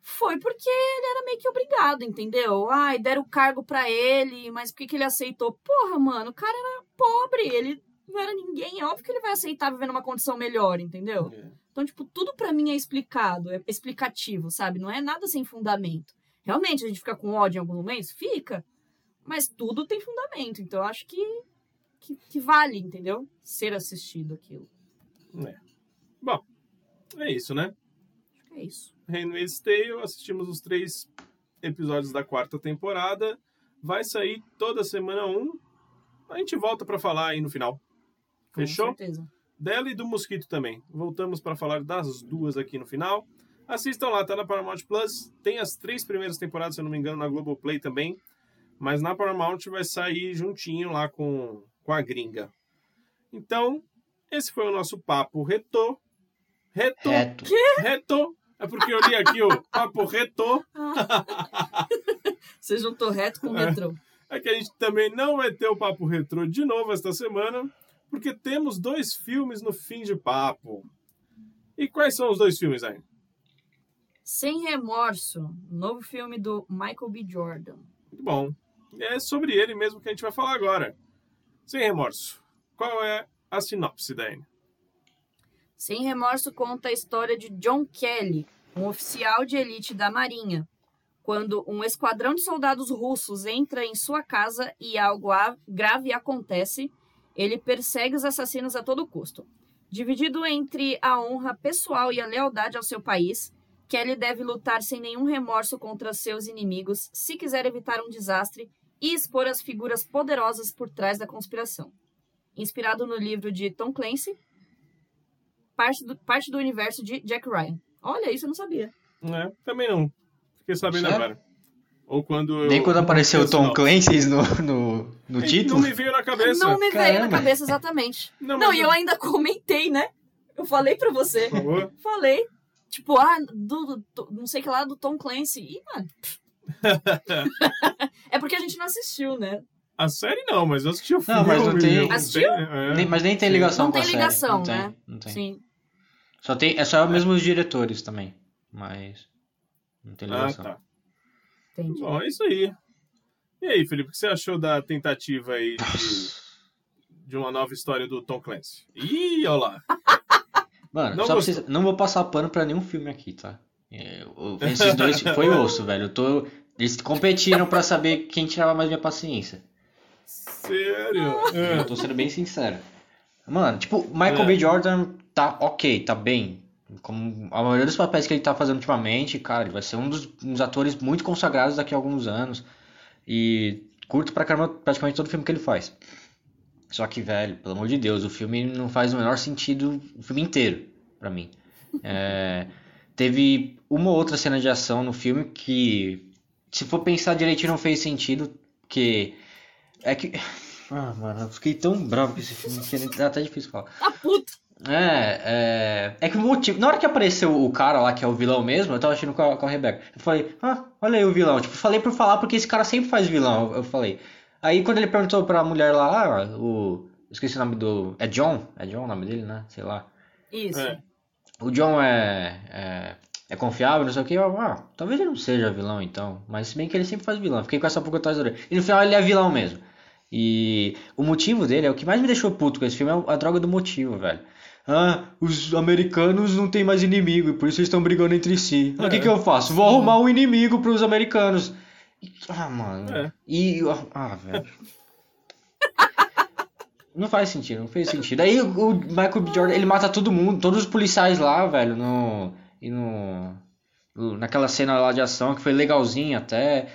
foi porque ele era meio que obrigado, entendeu? Ai, deram o cargo pra ele, mas por que, que ele aceitou? Porra, mano, o cara era pobre, ele não era ninguém. É óbvio que ele vai aceitar viver numa condição melhor, entendeu? É. Então, tipo, tudo pra mim é explicado, é explicativo, sabe? Não é nada sem fundamento. Realmente, a gente fica com ódio em alguns momentos? Fica. Mas tudo tem fundamento. Então, eu acho que, que, que vale, entendeu? Ser assistido aquilo. Bom, é isso, né? É isso. Handmaid's Tale, assistimos os três episódios da quarta temporada. Vai sair toda semana um. A gente volta pra falar aí no final. Com Fechou? certeza. Dela e do Mosquito também. Voltamos para falar das duas aqui no final. Assistam lá, tá na Paramount Plus. Tem as três primeiras temporadas, se eu não me engano, na Globoplay também. Mas na Paramount vai sair juntinho lá com, com a gringa. Então, esse foi o nosso papo reto. Reto. Reto. Reto. É porque eu li aqui o papo reto. Você juntou reto com É. retrô. É que a gente também não vai ter o papo retrô de novo esta semana, porque temos dois filmes no fim de papo. E quais são os dois filmes aí? Sem Remorso, novo filme do Michael B. Jordan. Muito bom. É sobre ele mesmo que a gente vai falar agora. Sem remorso. Qual é a sinopse, Dani? Sem Remorso conta a história de John Kelly, um oficial de elite da Marinha, quando um esquadrão de soldados russos entra em sua casa e algo grave acontece, ele persegue os assassinos a todo custo. Dividido entre a honra pessoal e a lealdade ao seu país, Kelly deve lutar sem nenhum remorso contra seus inimigos se quiser evitar um desastre e expor as figuras poderosas por trás da conspiração. Inspirado no livro de Tom Clancy, parte do, parte do universo de Jack Ryan. Olha, isso eu não sabia. É, também não. Fiquei sabendo Sério? agora. Ou quando eu... Nem quando apareceu o Tom Não. Clancy no, no, no título. Não me veio na cabeça. Não me veio na Caramba. cabeça exatamente. Não, Não, e eu ainda comentei, né? Eu falei pra você. Por favor. Falei. Tipo, ah, do, do- não sei que lá, do Tom Clancy. Ih, mano. é porque a gente não assistiu, né? A série não, mas eu assisti o filme. Não, mas não tem- Assistiu? é. Nem- mas nem tem ligação Não com a tem série. ligação, não tem, né? Não tem. Sim. Só tem, é só mesmo os diretores também. Mas não tem Ah, ligação. tá. Entendi. Bom, é isso aí. E aí, Felipe, o que você achou da tentativa aí de, de uma nova história do Tom Clancy? Ih, olha lá. Mano, Não só vocês, não vou passar pano pra nenhum filme aqui, tá? É, esses dois foi osso, velho. Eu tô, eles competiram pra saber quem tirava mais minha paciência. Sério? Eu tô sendo bem sincero. Mano, tipo, Michael É. B. Jordan tá ok, tá bem. Como a maioria dos papéis que ele tá fazendo ultimamente, cara, ele vai ser um dos, um dos atores muito consagrados daqui a alguns anos. E curto pra caramba praticamente todo filme que ele faz. Só que, velho, pelo amor de Deus, o filme não faz o menor sentido o filme inteiro, pra mim. É, teve uma ou outra cena de ação no filme que, se for pensar direitinho, não fez sentido, porque é que... Ah, mano, eu fiquei tão bravo com esse filme que é até difícil falar. Tá puto. É, é. É que o motivo. Na hora que apareceu o cara lá, que é o vilão mesmo, eu tava assistindo com a, com a Rebeca. Eu falei, ah, olha aí o vilão. Tipo, falei por falar porque esse cara sempre faz vilão. Eu falei. Aí quando ele perguntou pra mulher lá, ah, o. Esqueci o nome do. É John? É John o nome dele, né? Sei lá. Isso. É. O John é. É, é confiável, não sei o que. Eu, ah, talvez ele não seja vilão então. Mas se bem que ele sempre faz vilão. Fiquei com essa pulga atrás da orelha. E no final ele é vilão mesmo. E o motivo dele é o que mais me deixou puto com esse filme é a droga do motivo, velho. Ah, os americanos não têm mais inimigo e por isso eles estão brigando entre si. Ah, o que, É. que eu faço? Vou arrumar um inimigo pros americanos. E- Ah, mano. É. E. Ah, velho. Não faz sentido, não fez sentido. Aí o Michael B. Jordan, ele mata todo mundo, todos os policiais lá, velho, no. E no. Naquela cena lá de ação que foi legalzinha até.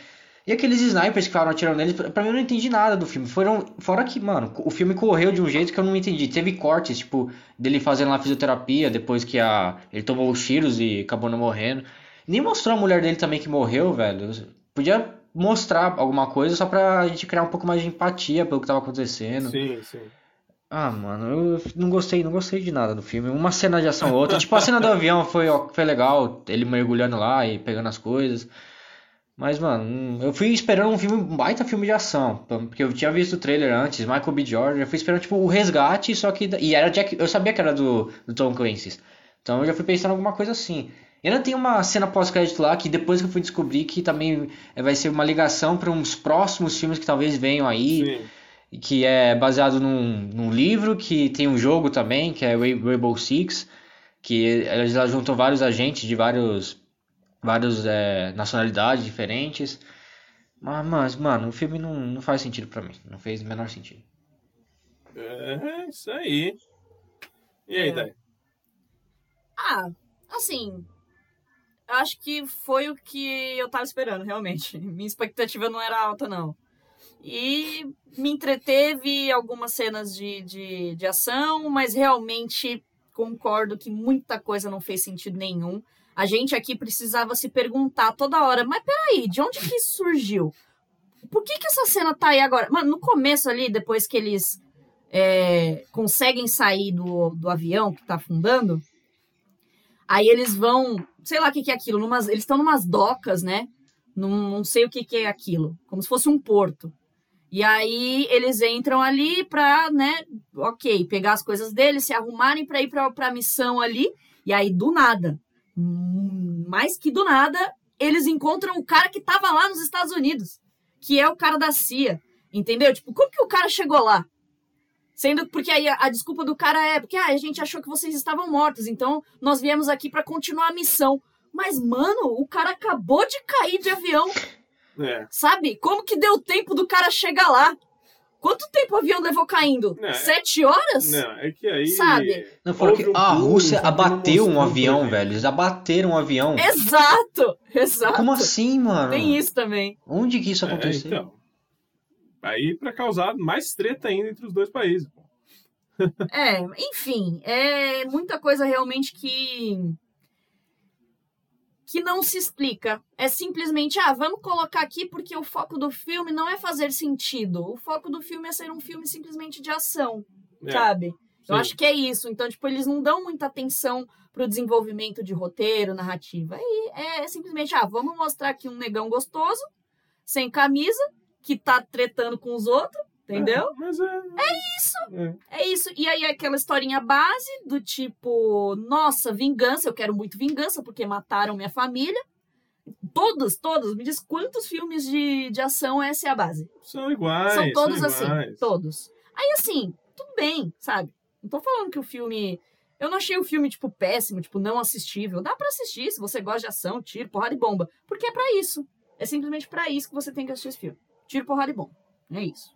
E aqueles snipers que ficaram atirando neles, pra mim eu não entendi nada do filme. Foram. Fora que, mano, o filme correu de um jeito que eu não entendi. Teve cortes, tipo, dele fazendo lá fisioterapia depois que a. Ele tomou os tiros e acabou não morrendo. Nem mostrou a mulher dele também que morreu, velho. Podia mostrar alguma coisa só pra gente criar um pouco mais de empatia pelo que tava acontecendo. Sim, sim. Ah, mano, eu não gostei, não gostei de nada do filme. Uma cena de ação ou outra. tipo, a cena do avião foi, ó, foi legal, ele mergulhando lá e pegando as coisas. Mas, mano, hum, eu fui esperando um filme, um baita filme de ação. Porque eu tinha visto o trailer antes, Michael B. Jordan. Eu fui esperando, tipo, o resgate, só que. E era Jack. Eu sabia que era do, do Tom Clancy. Então eu já fui pensando em alguma coisa assim. E ainda tem uma cena pós-crédito lá que depois que eu fui descobrir que também eh, vai ser uma ligação para uns próximos filmes que talvez venham aí Sim. que é baseado num, num livro, que tem um jogo também, que é Rai- Rainbow Six, que eles lá juntam vários agentes de vários, vários é, nacionalidades diferentes. Mas, mas, mano, o filme não, não faz sentido pra mim. Não fez o menor sentido. É, isso aí. E aí, É. Dai? Ah, assim. Acho que foi o que eu tava esperando, realmente. Minha expectativa não era alta, não. E me entreteve algumas cenas de, de, de ação, mas realmente concordo que muita coisa não fez sentido nenhum. A gente aqui precisava se perguntar toda hora, mas peraí, de onde que isso surgiu? Por que que essa cena tá aí agora? Mano, no começo ali, depois que eles é, conseguem sair do, do avião que tá afundando, aí eles vão, sei lá o que que é aquilo, numas, eles estão numas docas, né? Num, não sei o que que é aquilo, como se fosse um porto. E aí eles entram ali pra, né, ok, pegar as coisas deles, se arrumarem pra ir pra, pra missão ali. E aí, do nada, hum, mais que do nada, eles encontram o cara que tava lá nos Estados Unidos, que é o cara da CIA. Entendeu? Tipo, como que o cara chegou lá? Sendo porque aí a, a desculpa do cara é porque ah, a gente achou que vocês estavam mortos, então nós viemos aqui pra continuar a missão. Mas, mano, o cara acabou de cair de avião. É. Sabe? Como que deu tempo do cara chegar lá? Quanto tempo o avião levou caindo? É. Sete horas? Não, é que aí. Sabe? Não, que a Rússia não abateu um avião, velho. Eles abateram um avião. Exato! Exato. Como assim, mano? Tem isso também. Onde que isso É, aconteceu? então. Aí pra causar mais treta ainda entre os dois países. É, enfim, é muita coisa realmente que que não se explica. É simplesmente, ah, vamos colocar aqui porque o foco do filme não é fazer sentido. O foco do filme é ser um filme simplesmente de ação, É, sabe? Eu sim. acho que é isso. Então, tipo, eles não dão muita atenção pro desenvolvimento de roteiro, narrativa. Aí é simplesmente, ah, vamos mostrar aqui um negão gostoso, sem camisa, que tá tretando com os outros, entendeu? É, mas é. isso. É. É isso. E aí aquela historinha base do tipo, nossa, vingança, eu quero muito vingança porque mataram minha família. Todos, todos. Me diz quantos filmes de, de ação essa é a base? São iguais. São todos assim. iguais. Todos. Aí assim, tudo bem, sabe? Não tô falando que o filme. Eu não achei o filme, tipo, péssimo, tipo, não assistível. Dá pra assistir se você gosta de ação, tiro, porrada e bomba. Porque é pra isso. É simplesmente pra isso que você tem que assistir esse filme. Tiro, porrada e bomba. É isso.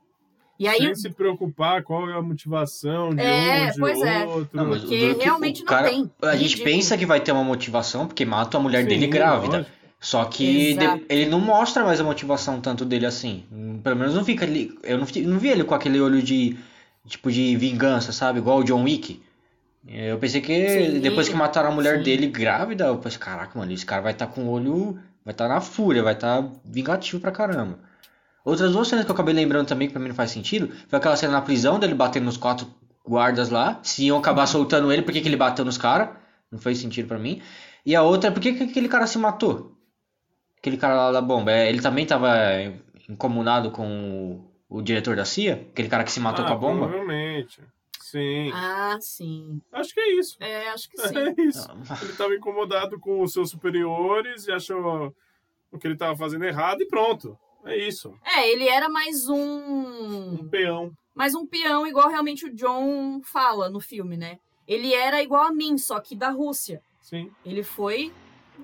E aí, Sem se preocupar qual é a motivação de É, um, de pois é. outro. Não, mas Porque o- o- realmente não cara- tem. A gente pensa que vai ter uma motivação porque mata a mulher dele Sim, grávida. lógico. Só que de- ele não mostra mais a motivação tanto dele assim. Pelo menos não fica ali. Eu não, não vi ele com aquele olho de. Tipo de vingança, sabe? Igual o John Wick. Eu pensei que Sim, depois que mataram a mulher sim. dele grávida, eu pensei, caraca, mano, esse cara vai estar com o olho. Vai estar na fúria, vai estar vingativo pra caramba. Outras duas cenas que eu acabei lembrando também, que pra mim não faz sentido, foi aquela cena na prisão dele batendo nos quatro guardas lá. Se iam acabar soltando ele, por que que ele bateu nos caras? Não fez sentido pra mim. E a outra é por que que aquele cara se matou? Aquele cara lá da bomba. É, Ele também tava incomunado com o, o diretor da CIA? Aquele cara que se matou ah, com a bomba? Provavelmente. Sim. Ah, sim. Acho que é isso. É, acho que sim. É isso. Ah, Ele estava incomodado com os seus superiores e achou o que ele estava fazendo errado e pronto. É isso. É, ele era mais Um um. peão. Mais um peão, igual realmente o John fala no filme, né? Ele era igual a mim, só que da Rússia. Sim. ele foi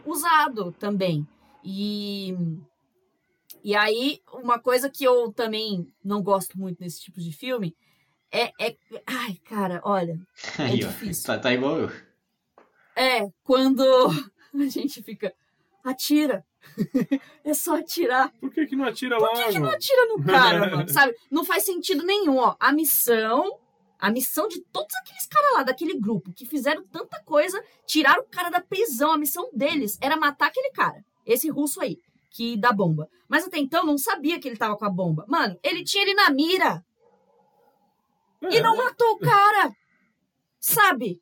usado também. E, e aí, uma coisa que eu também não gosto muito nesse tipo de filme é. é ai, cara, olha. É Aí, difícil. Tá, tá igual eu. É quando a gente fica. Atira. é só atirar. Por que, que não atira Por logo? que, que não atira no cara, mano? Sabe? Não faz sentido nenhum, ó. A missão. A missão de todos aqueles caras lá, daquele grupo, que fizeram tanta coisa, tiraram o cara da prisão. A missão deles era matar aquele cara. Esse russo aí, que dá bomba. Mas até então não sabia que ele tava com a bomba. Mano, ele tinha ele na mira É, e não matou o cara. Sabe?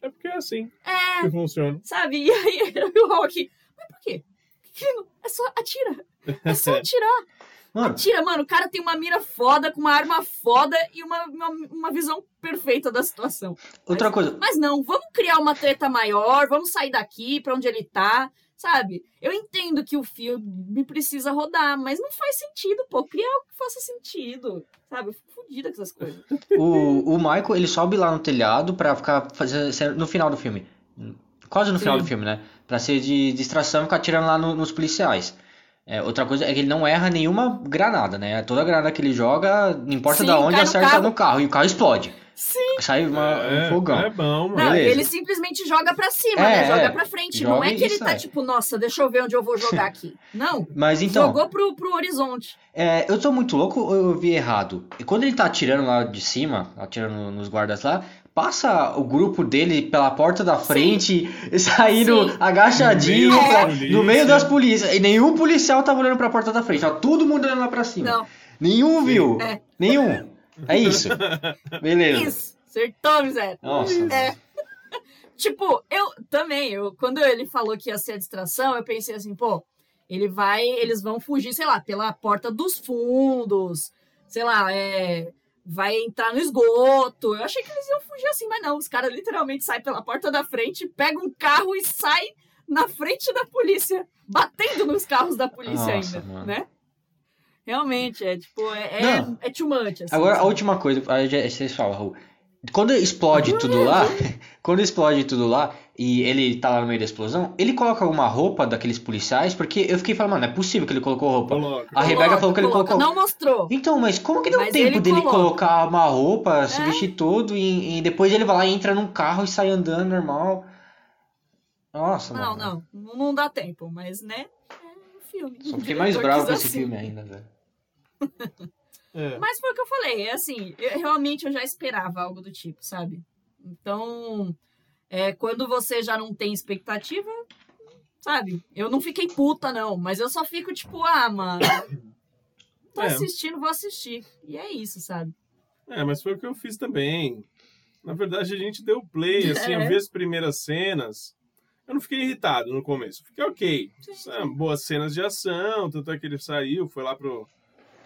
é porque é assim É, que funciona. sabe? E aí o Rock. Mas? É só atira. É só atirar. Mano, Atira, mano. O cara tem uma mira foda, com uma arma foda e uma, uma, uma visão perfeita da situação. outra coisa. Mas não, vamos criar uma treta maior, vamos sair daqui pra onde ele tá, sabe? Eu entendo que o filme precisa rodar, mas não faz sentido, pô. Cria algo que faça sentido, sabe? Eu fico fodida com essas coisas. O, o Michael, ele sobe lá no telhado pra ficar fazer ser- no final do filme. Quase no final Sim. do filme, né? Pra ser de distração e ficar atirando lá no- nos policiais. É, outra coisa é que ele não erra nenhuma granada, né? Toda granada que ele joga, não importa Sim, da onde, no acerta carro. no carro e o carro explode. Sim. Sai uma- é, um fogão. é bom, mano. Não, ele simplesmente joga pra cima, É, né? Joga é. pra frente. Joga não é que ele tá tipo, nossa, deixa eu ver onde eu vou jogar aqui. Não. Mas então, Jogou pro, pro horizonte. é, eu tô muito louco ou eu vi errado? E quando ele tá atirando lá de cima, atirando nos guardas lá, passa o grupo dele pela porta da frente, saindo Sim. agachadinho No meio pra- no meio das polícias. E nenhum policial tava olhando pra porta da frente, tava todo mundo olhando lá pra cima. Não. Nenhum viu. É. Nenhum. É isso. Beleza. Isso. Acertou, miséria. Nossa. É. Tipo, eu também, eu, quando ele falou que ia ser a distração, eu pensei assim, pô, ele vai, eles vão fugir, sei lá, pela porta dos fundos, sei lá, é, vai entrar no esgoto. Eu achei que eles iam fugir assim, mas não, os caras literalmente saem pela porta da frente, pegam um carro e saem na frente da polícia, batendo nos carros da polícia Nossa, ainda, mano. né? Realmente, é tipo, é, é, Não. é much, assim, Agora, a sabe? última coisa, vocês falam, Raul. Quando explode tudo lá, quando explode tudo lá e ele tá lá no meio da explosão, ele coloca alguma roupa daqueles policiais, porque eu fiquei falando, mano, não é possível que ele colocou roupa. Coloca. A Rebeca falou que ele Coloca, colocou. Não mostrou. Então, mas como que deu Mas tempo ele dele coloca. colocar uma roupa, se É. vestir todo e, e depois ele vai lá e entra num carro e sai andando normal? Nossa, Não, mano. não, não dá tempo, mas né? É um filme. Só fiquei mais bravo com esse assim. filme ainda, velho. É. Mas foi o que eu falei, é assim, eu, realmente eu já esperava algo do tipo, sabe? Então, é, quando você já não tem expectativa, sabe? Eu não fiquei puta, não, mas eu só fico tipo, ah, mano, tô É. assistindo, vou assistir. E é isso, sabe? É, mas foi o que eu fiz também. Na verdade, a gente deu play, assim, É. eu vi as primeiras cenas. Eu não fiquei irritado no começo. Fiquei ok. São boas cenas de ação, tanto é que ele saiu, foi lá pro,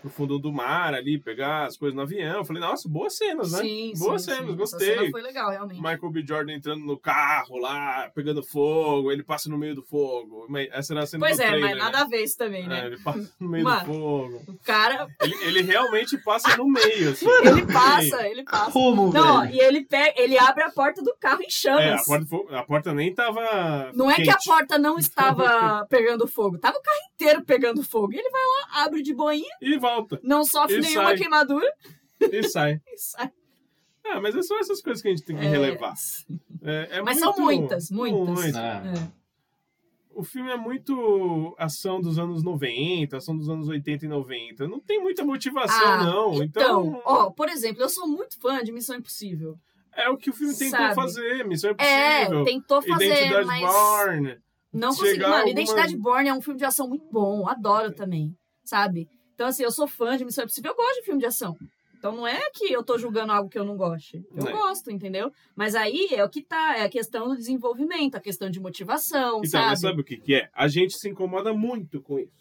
pro fundo do mar ali, pegar as coisas no avião. Eu falei, nossa, boas cenas, né? Sim, boas sim, cenas, sim. Essa gostei. cena foi legal, realmente. Michael B. Jordan entrando no carro lá, pegando fogo, ele passa no meio do fogo. Essa era a cena Pois do é, trailer, mas né? nada a ver isso também, É, né? ele passa no meio Mano. do fogo. O cara, Ele, ele realmente passa no meio, assim. ele passa, ele passa. Como, Não, velho? e ele pega, ele abre a porta do carro em chamas. É, a porta, a porta nem tava. Não é que a quente. porta não estava pegando fogo, tava o carro inteiro pegando fogo. E ele vai lá, abre de boinha, E volta. não sofre E nenhuma sai. queimadura E sai. e sai. Ah, mas é só essas coisas que a gente tem que É, relevar. É, é Mas muito- são muitas, muitas. muito. Ah, é. o filme é muito ação dos anos 90, ação dos anos 80 e 90. Não tem muita motivação, Ah, não. Então, Então, ó, por exemplo, eu sou muito fã de Missão Impossível. é o que o filme tentou sabe? fazer. Missão É, Impossível. tentou fazer, Identidade mas Born. não chegar consegui. Mano, alguma- Identidade Born é um filme de ação muito bom, adoro também, sabe? Então, assim, eu sou fã de Missão Impossível, eu gosto de filme de ação. Então não é que eu tô julgando algo que eu não goste. Eu É. gosto, entendeu? Mas aí é o que tá, é a questão do desenvolvimento, a questão de motivação, Então, sabe? mas sabe o que, que é? A gente se incomoda muito com isso.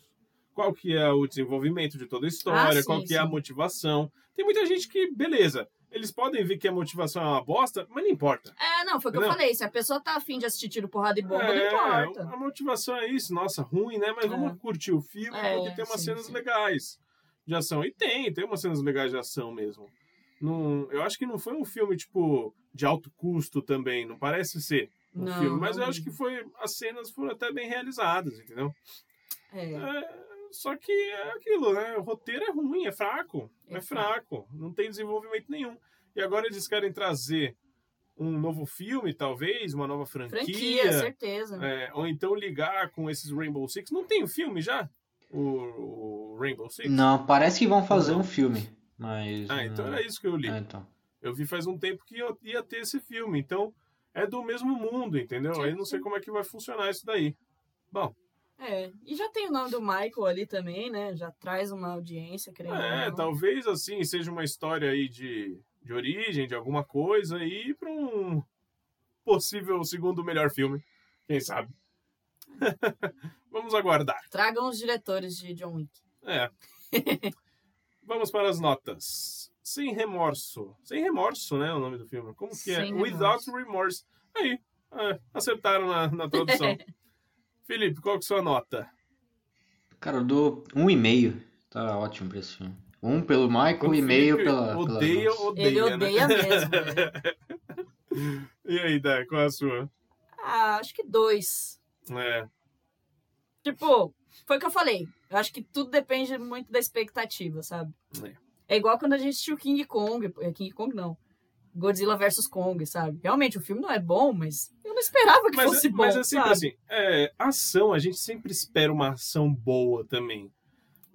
Qual que é o desenvolvimento de toda a história, Ah, sim, qual que é a sim. motivação. Tem muita gente que, beleza, eles podem ver que a motivação é uma bosta, mas não importa. É, não, foi o que eu Não. falei. Se a pessoa tá afim de assistir tiro, porrada e bomba, não É, importa. A motivação é isso, nossa, ruim, né? Mas É. vamos curtir o filme É, porque tem umas sim, cenas sim. legais de ação. E tem, tem umas cenas legais de ação mesmo. Não, eu acho que não foi um filme, tipo, de alto custo também, não parece ser um Não, filme, mas eu não acho que foi. As cenas foram até bem realizadas, entendeu? É. É, só que é aquilo, né? O roteiro é ruim, é fraco. É, É fraco. Não tem desenvolvimento nenhum. E agora eles querem trazer um novo filme, talvez, uma nova franquia. Franquia, certeza. É, ou então ligar com esses Rainbow Six. Não tem um filme já? O, o Rainbow Six? Não, parece que vão fazer um filme, mas... Ah, então não- era isso que eu li. Ah, então. Eu vi faz um tempo que eu ia ter esse filme. Então é do mesmo mundo, entendeu? Sim, Aí não sei como é que vai funcionar isso daí. Bom, É. E já tem o nome do Michael ali também, né? Já traz uma audiência, querendo É, talvez assim seja uma história aí de, de origem, de alguma coisa, e para um possível segundo melhor filme. Quem sabe? Vamos aguardar. Tragam os diretores de John Wick. É. Vamos para as notas. Sem remorso. Sem remorso, né? O nome do filme. Como que é? Sem Without Remorse. Aí, é, acertaram na, na tradução. Felipe, qual que é a sua nota? Cara, eu dou um e meio. Tá ótimo pra esse filme. Um pelo Michael O e meio pela... pela Odeia, nossa. odeia. Ele né? odeia mesmo. né? E aí, Dé, qual é a sua? Ah, acho que dois. É. Tipo, foi o que eu falei. Eu acho que tudo depende muito da expectativa, sabe? É. É igual quando a gente assistiu King Kong. é, King Kong não. Godzilla vs Kong, sabe? Realmente, o filme não é bom, mas eu não esperava que Mas, fosse é- bom, mas é sempre sabe? assim, é, ação, a gente sempre espera uma ação boa também.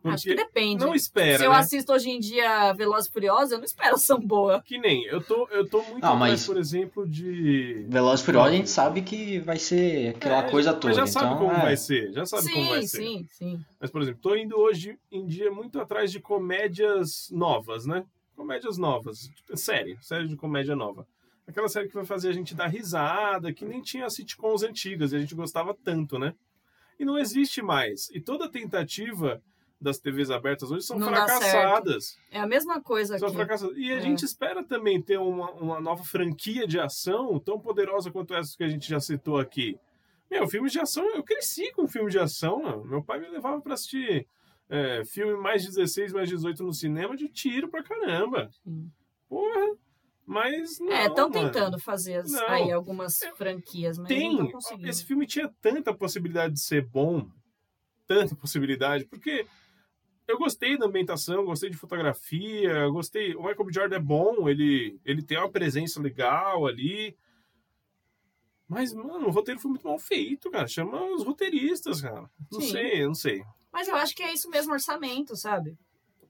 Acho que Porque depende. não espera, Se eu né? assisto hoje em dia Veloz e Furiosa, eu não espero ação boa. Que nem, eu tô, eu tô muito Ah, atrás, mas- por exemplo, de... Veloz e Furioso a gente sabe que vai ser aquela É, coisa mas toda. já sabe então, como é. vai ser, já sabe como vai sim, ser. sim, sim. Mas, por exemplo, tô indo hoje em dia muito atrás de comédias novas, né? Comédias novas. Série, série de comédia nova. Aquela série que vai fazer a gente dar risada, que nem tinha sitcoms antigas e a gente gostava tanto, né? E não existe mais. E toda tentativa das TVs abertas hoje são Não fracassadas. É a mesma coisa São aqui. fracassadas. E a É. gente espera também ter uma, uma nova franquia de ação tão poderosa quanto essa que a gente já citou aqui. Meu, filmes de ação, eu cresci com filme de ação. Meu pai me levava pra assistir é, filme mais 16, mais 18 no cinema de tiro pra caramba. Sim. Porra. Mas não, É, estão tentando fazer as- Não. aí algumas franquias, mas não Tem. estão conseguindo. Esse filme tinha tanta possibilidade de ser bom. Tanta possibilidade. Porque eu gostei da ambientação, gostei de fotografia, gostei. O Michael B. Jordan é bom, ele, ele tem uma presença legal ali. Mas, mano, o roteiro foi muito mal feito, cara. Chama os roteiristas, cara. Não Sim. sei, não sei. Mas eu acho que é isso mesmo, orçamento, sabe?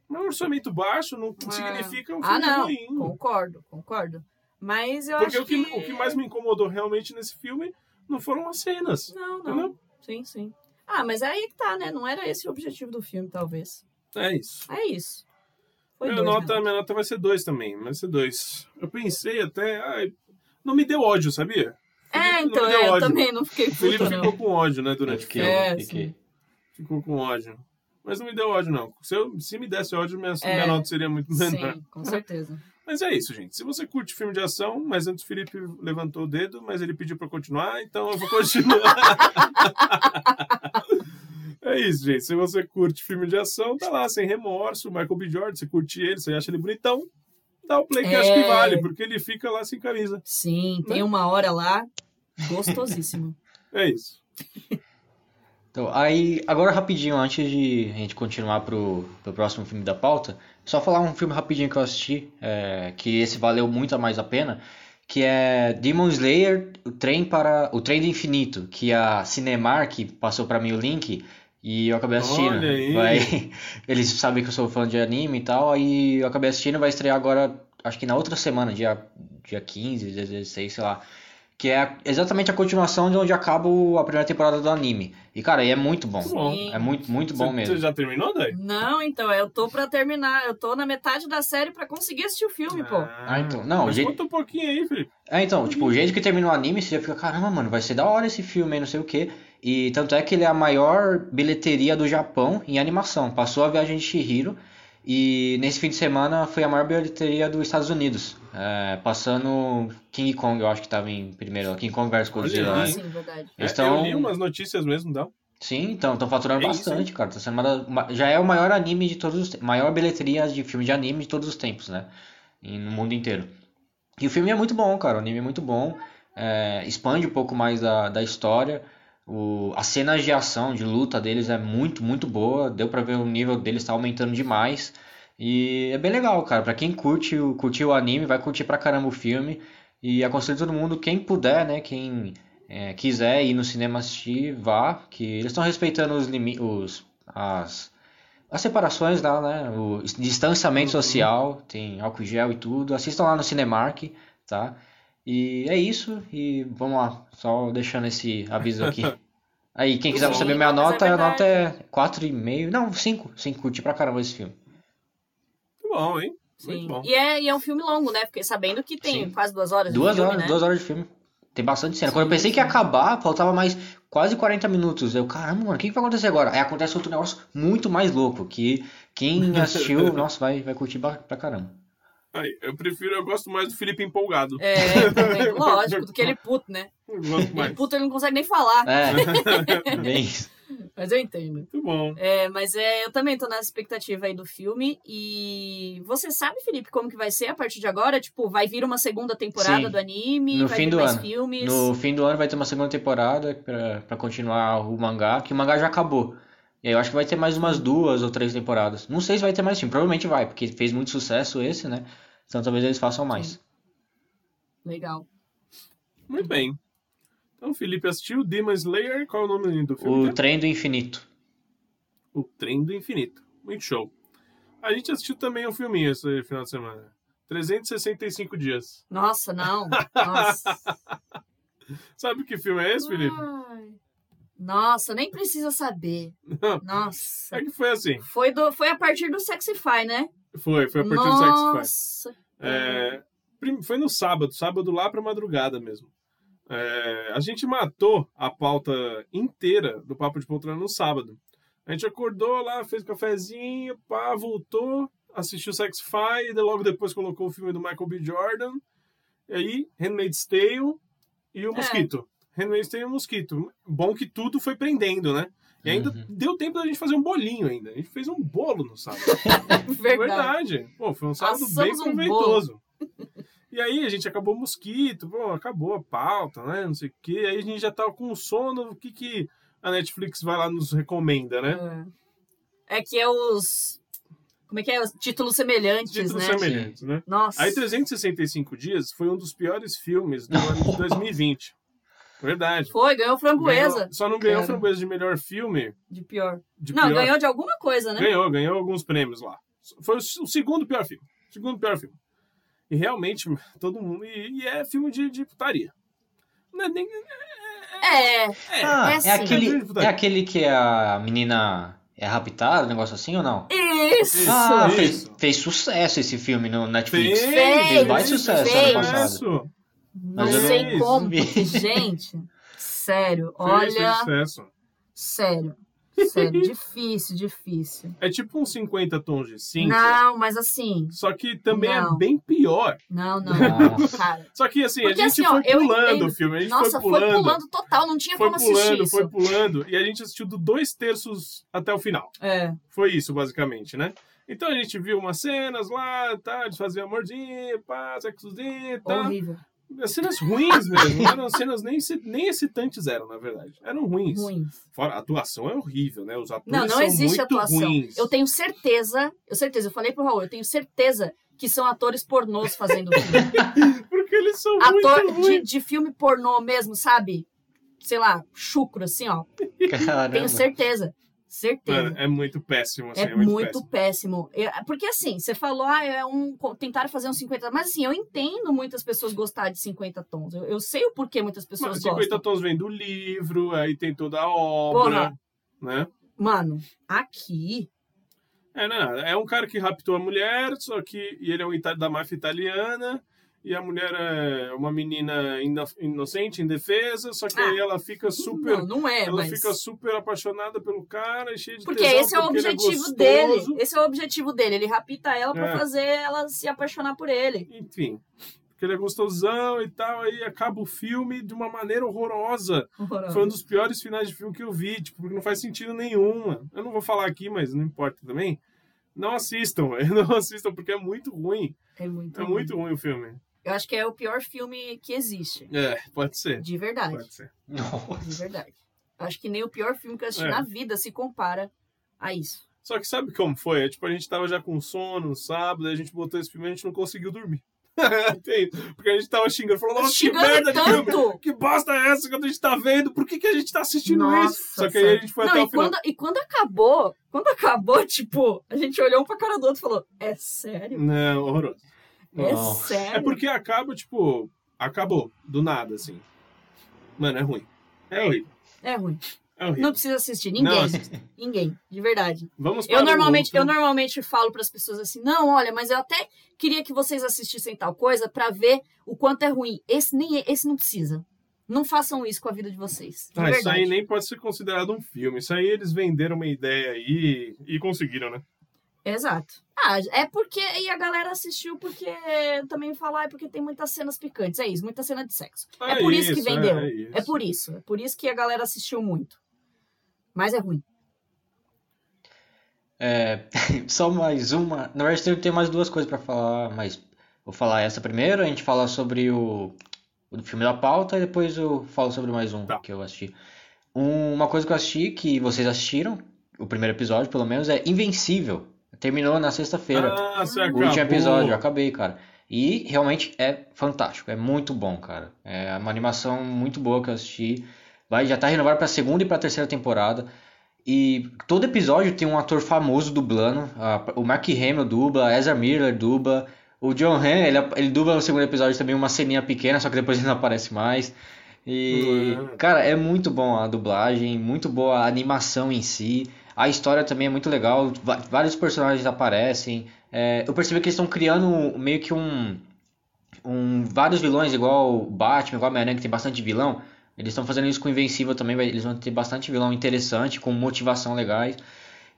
Mas um orçamento baixo não Ah. significa um filme ah, não. ruim. Concordo, concordo. Mas eu Porque acho o que, o que mais me incomodou realmente nesse filme não foram as cenas. Não, não. Entendeu? Sim, sim. Ah, mas é aí que tá, né? Não era esse o objetivo do filme, talvez. É isso. É isso. Foi Minha dois, nota, né? minha nota vai ser dois também, vai ser dois. Eu pensei até. ai, não me deu ódio, sabia? É, Felipe então, não me deu é, eu ódio. também não fiquei O Felipe não. ficou com ódio, né, durante o filme. É, fiquei. Ficou com ódio. Mas não me deu ódio, não. Se, eu, se me desse ódio, minha, É. minha nota seria muito menor. Sim, com certeza. Mas é isso, gente. Se você curte filme de ação, mas antes o Felipe levantou o dedo, mas ele pediu pra continuar, então eu vou continuar. é isso, gente. Se você curte filme de ação, tá lá, sem remorso. Michael B. Jordan, você curte ele, você acha ele bonitão, dá o play que É. acho que vale, porque ele fica lá sem camisa. Sim, tem Né? uma hora lá gostosíssimo. É isso. Então, aí, agora rapidinho, antes de a gente continuar pro, pro próximo filme da pauta, só falar um filme rapidinho que eu assisti, é, que esse valeu muito a mais a pena, que é Demon Slayer, o trem para o trem do infinito, que a Cinemark passou pra mim o link e eu acabei assistindo. Olha aí. Vai, eles sabem que eu sou fã de anime e tal, aí eu acabei assistindo, vai estrear agora, acho que na outra semana, dia dia 15, dia 16, sei lá. Que é exatamente a continuação de onde acaba a primeira temporada do anime. E, cara, aí é muito bom. Muito bom. Sim. É muito, muito bom Você- mesmo. Você já terminou, Dai? Não, então, eu tô pra terminar. Eu tô na metade da série pra conseguir assistir o filme, pô. Ah, então. Não, o Mas jeito- conta um pouquinho aí, Felipe. É, então, tipo, o jeito que termina o anime, você já fica, caramba, mano, vai ser da hora esse filme aí, não sei o quê. E tanto é que ele é a maior bilheteria do Japão em animação. Passou a Viagem de Chihiro e nesse fim de semana foi a maior bilheteria dos Estados Unidos. É, passando King Kong, eu acho que tava em primeiro, King Kong vs Godzilla. Sim, verdade. É, tão- Eu li umas notícias mesmo, não? Sim, então, estão faturando É isso, bastante, cara. Tá sendo uma já é o maior anime de todos os te- maior bilheteria de filme de anime de todos os tempos, né? E no mundo inteiro. E o filme é muito bom, cara. O anime é muito bom. é, expande um pouco mais da, da história. O, as cenas de ação, de luta deles é muito, muito boa. Deu pra ver o nível deles tá aumentando demais. E é bem legal, cara. Pra quem curte o, curtiu o anime, vai curtir pra caramba o filme. E aconselho todo mundo, quem puder, né? Quem é, quiser ir no cinema assistir, vá. Que eles estão respeitando os limites, as, as separações lá, né? O distanciamento social, tem álcool gel e tudo. Assistam lá no Cinemark, tá? E é isso. E vamos lá, só deixando esse aviso aqui. Aí, quem quiser Sim, saber minha é nota, a nota é 4,5. Não, 5. 5, curti pra caramba esse filme. Muito bom, hein? Sim. Muito bom. E é, e é um filme longo, né? Fiquei sabendo que tem Sim. quase duas horas Duas de filme, horas, né? duas horas de filme. Tem bastante cena. Quando eu Sim, pensei que ia sim. acabar, faltava mais quase 40 minutos. Eu, caramba, mano, o que, que vai acontecer agora? Aí acontece outro negócio muito mais louco, que quem assistiu, nossa, vai, vai curtir pra caramba. Aí, eu prefiro, eu gosto mais do Felipe empolgado. É, também, lógico, do que ele puto, né? Eu gosto Ele mais. puto ele não consegue nem falar, É, bem mas eu entendo. Muito bom. É, mas é, eu também tô na expectativa aí do filme. E você sabe, Felipe, como que vai ser a partir de agora? Tipo, vai vir uma segunda temporada Sim. do anime? No vai fim vir do mais ano. filmes? No fim do ano vai ter uma segunda temporada pra, pra continuar o mangá, que o mangá já acabou. E aí eu acho que vai ter mais umas duas ou três temporadas. Não sei se vai ter mais filme, provavelmente vai, porque fez muito sucesso esse, né? Então talvez eles façam mais. Legal. Muito bem. Então, Felipe assistiu Demon Slayer. Qual é o nome do filme? O mesmo? Trem do Infinito. O Trem do Infinito. Muito show. A gente assistiu também um filminho esse final de semana. 365 dias. Nossa, não. Nossa. Sabe que filme é esse, Felipe? Ai. Nossa, nem precisa saber. Nossa. É que foi assim. Foi, do, foi a partir do Sexify, né? Foi, foi a partir do Sexify. Nossa. É, foi no sábado, sábado lá pra madrugada mesmo. É, a gente matou a pauta inteira do Papo de Poltrona no sábado. A gente acordou lá, fez cafezinho, pá, voltou, assistiu Sexify, e logo depois colocou o filme do Michael B. Jordan. E aí, Handmaid's Tale e o É. Handmaid's Tale e o Mosquito. Bom que tudo foi prendendo, né? E ainda Uhum. deu tempo da gente fazer um bolinho ainda. A gente fez um bolo no sábado. Verdade. Verdade. Pô, foi um sábado Assamos bem um proveitoso. e aí a gente acabou o mosquito, pô, acabou a pauta, né? Não sei o quê. Aí a gente já tava com sono. O que, que a Netflix vai lá nos recomenda, né? É. É que é os. Como é que é? Os títulos semelhantes, Títulos né? semelhantes, né? Nossa. Aí 365 Dias foi um dos piores filmes do ano de 2020. Verdade. Foi, ganhou framboesa. Ganhou- só não ganhou Cara. framboesa de melhor filme. De pior. De Não, pior. ganhou de alguma coisa, né? Ganhou, ganhou alguns prêmios lá. Foi o segundo pior filme. Segundo pior filme. E realmente, todo mundo. E, e é filme de, de putaria. Não é nem. É. Ah, é é, assim. aquele, é aquele que a menina é raptada, um negócio assim ou não? Isso! Ah, isso. fez, fez sucesso esse filme no Netflix. Fez, Fez baita sucesso fez. ano passado. Sucesso. Não Mas eu sei como, gente, sério, Fez, fez olha, sucesso. sério, sério, difícil, difícil. É tipo uns 50 tons de cinza. Não, mas assim, Só que também Não. é bem pior. não, não, cara. Só que assim, Porque a gente assim, ó, foi eu pulando entendo. o filme. A gente Nossa, foi pulando. total, não tinha Foi como assistir pulando, isso. foi pulando. E a gente assistiu do dois terços até o final. É, Foi isso, basicamente, né? Então a gente viu umas cenas lá, tá? Eles faziam amorzinho, pá, sexozinho, tá? horrível, As cenas ruins mesmo. Não eram cenas nem, nem excitantes eram, na verdade. Eram ruins. ruim. Fora, a atuação é horrível, né? Os atores Não, não são existe muito atuação. ruins. Eu tenho certeza, eu certeza, eu falei pro Raul, eu tenho certeza que são atores pornôs fazendo filme. Por porque eles são Ator muito de, ruins. de filme pornô mesmo, sabe? Sei lá, chucro, assim, ó. Caramba. Tenho certeza. Certeza. Mano, é muito péssimo, assim, É, é, muito, muito péssimo. péssimo. É, Porque assim, você falou, ah, é um. Tentaram fazer uns 50. Mas assim, eu entendo muitas pessoas gostar de 50 tons. Eu, eu sei o porquê muitas pessoas Mas 50 gostam. tons vem do livro, aí tem toda a obra, né? Mano, aqui. É, não, é um cara que raptou a mulher, só que ele é um da máfia italiana, e a mulher é uma menina ino- inocente, indefesa, só que Ah, aí ela fica super. Não, não é, ela mas. fica super apaixonada pelo cara, e cheia de Porque tesão, esse é o ele objetivo gostoso. dele. Esse é o objetivo dele. Ele rapta ela pra É. fazer ela se apaixonar por ele. Enfim, porque ele é gostosão e tal, aí acaba o filme de uma maneira horrorosa. Foi um dos piores finais de filme que eu vi, tipo, porque não faz sentido nenhum. mano. Eu não vou falar aqui, mas não importa também. Não assistam, não assistam, porque é muito ruim. É muito É ruim. muito ruim o filme. Eu acho que é o pior filme que existe. É, pode ser. De verdade. Pode ser. Nossa. De verdade. Eu acho que nem o pior filme que eu assisti É. na vida se compara a isso. Só que sabe como foi? É, tipo, a gente tava já com sono no sábado, aí a gente botou esse filme e a gente não conseguiu dormir. Tem, porque a gente tava xingando, falou, nossa, que Xingando merda de filme! tanto! Que bosta é essa que a gente tá vendo? Por que, que a gente tá assistindo Nossa, isso? Só que aí a gente foi Não, até e o final. quando, e quando acabou, quando acabou, tipo, a gente olhou um pra cara do outro e falou, é sério? Não, horroroso. É Não. sério? É porque acaba, tipo, acabou, do nada, assim. Mano, é ruim. É horrível. É ruim. É horrível. Não precisa assistir, Não ninguém. assista. Ninguém, de verdade. Vamos Eu para o normalmente, eu outro. normalmente falo pras pessoas assim, não, olha, mas eu até queria que vocês assistissem tal coisa pra ver o quanto é ruim. Esse nem é- esse não precisa. Não façam isso com a vida de vocês. De Ah, isso aí nem pode ser considerado um filme. Isso aí eles venderam uma ideia aí e conseguiram, né? Exato. Ah, é porque. E a galera assistiu porque também falar é porque tem muitas cenas picantes. É isso, muita cena de sexo. É, É por isso, que isso, vendeu. é É, isso. por isso. É por isso que a galera assistiu muito. Mas é ruim. É, só mais uma. Na verdade, tem- tem mais duas coisas pra falar, mas vou falar essa primeiro. A gente fala sobre o, o filme da pauta e depois eu falo sobre mais um Tá. que eu assisti. Um- uma coisa que eu assisti, que vocês assistiram, o primeiro episódio pelo menos, é Invencível. Terminou na sexta-feira. Ah, você o último episódio, eu acabei, cara. E realmente é fantástico, é muito bom, cara. É uma animação muito boa que eu assisti. Vai, já tá renovado pra segunda e pra terceira temporada. E todo episódio tem um ator famoso dublando. O Mark Hamill dubla, a Ezra Miller dubla. O John Hamm, ele, ele dubla no segundo episódio também uma ceninha pequena, só que depois ele não aparece mais. E, Uhum. cara, é muito bom a dublagem, muito boa a animação em si. A história também é muito legal, vários personagens aparecem. É, eu percebi que eles estão criando meio que um, um vários vilões, igual Batman, igual Homem-Aranha, que tem bastante vilão. Eles estão fazendo isso com Invencível também, eles vão ter bastante vilão interessante, com motivação legais.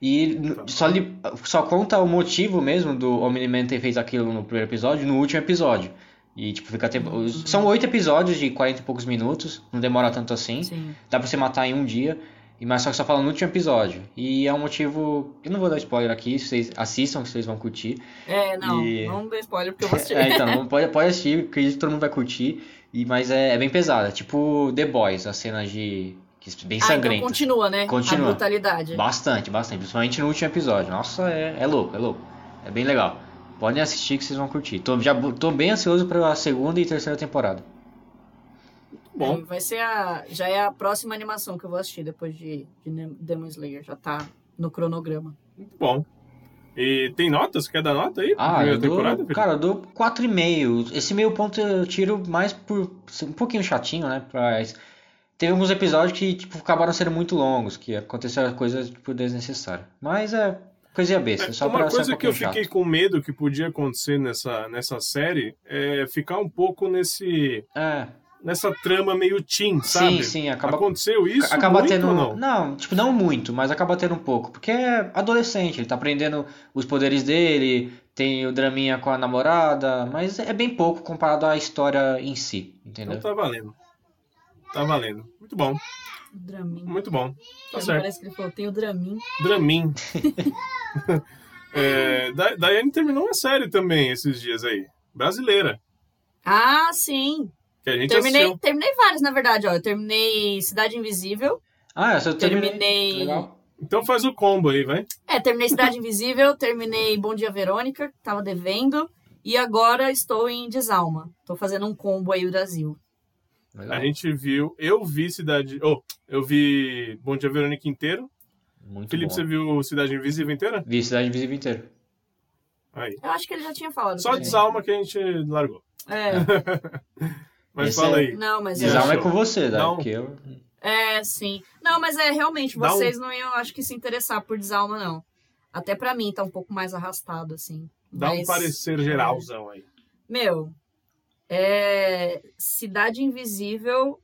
E só, li- só conta o motivo mesmo do Omni-Man ter feito aquilo no primeiro episódio, no último episódio. E tipo, fica até... os- São oito episódios de 40 e poucos minutos, não demora tanto assim. Sim. Dá pra você matar em um dia. E mas só que só fala no último episódio. E é um motivo. Eu não vou dar spoiler aqui, vocês assistam que vocês vão curtir. É, não. E- Não dê spoiler porque eu vou assistir. É, então, pode, pode assistir, acredito que todo mundo vai curtir. E, mas é, é bem pesada. Tipo The Boys, as cenas de. que- Bem ah, então continua, né? Continua. A brutalidade. Bastante, bastante. Principalmente no último episódio. Nossa, é, é louco, é louco. É bem legal. Podem assistir que vocês vão curtir. Tô, já, tô bem ansioso pra segunda e terceira temporada. Bom, É, Vai ser a. Já é a próxima animação que eu vou assistir depois de, de Demon Slayer. Já tá no cronograma. muito bom. E tem notas? Quer dar nota aí? Ah, eu dou, cara, eu dou 4,5. Esse meio ponto eu tiro mais por um pouquinho chatinho, né? Mas teve alguns episódios que tipo, acabaram sendo muito longos, que aconteceram coisas tipo, desnecessárias. Mas é coisinha besta, É, só uma pra ser um coisa que eu pouquinho fiquei chato. com medo que podia acontecer nessa, nessa série é ficar um pouco nesse É, nessa trama meio teen, sabe? sim, sim, acaba Aconteceu isso acaba muito tendo. ou não? Não, tipo, não muito, mas acaba tendo um pouco. Porque é adolescente, ele tá aprendendo os poderes dele, tem o draminha com a namorada, mas é bem pouco comparado à história em si, entendeu? Então tá valendo. Tá valendo. Muito bom, Dramin. muito bom. Tá certo. Parece que ele falou, tem o Dramin. Dramin. é, Da- Daiane terminou uma série também esses dias aí. Brasileira. Ah, sim. Que a gente Terminei, assistiu. terminei vários, na verdade, ó. Eu terminei Cidade Invisível. Ah, essa eu terminei. Terminei. Legal. Então faz o combo aí, vai. É, terminei Cidade Invisível, terminei Bom Dia Verônica, que tava devendo. E agora estou em Desalma. Tô fazendo um combo aí Brasil. Legal. A gente viu, eu vi Cidade. Oh, eu vi Bom Dia Verônica inteiro. Muito Felipe, bom. você viu Cidade Invisível inteira? Vi Cidade Invisível inteira. Aí. Eu acho que ele já tinha falado. Só. Desalma que a gente largou. É, Mas Esse fala é- aí. não, mas é, é com você, né? Não. Porque eu... é, sim. Não, mas é realmente, um- vocês não iam, acho que, se interessar por Desalma, não. Até pra mim tá um pouco mais arrastado, assim. Dá um Mas- parecer geralzão aí. Meu, é... Cidade Invisível,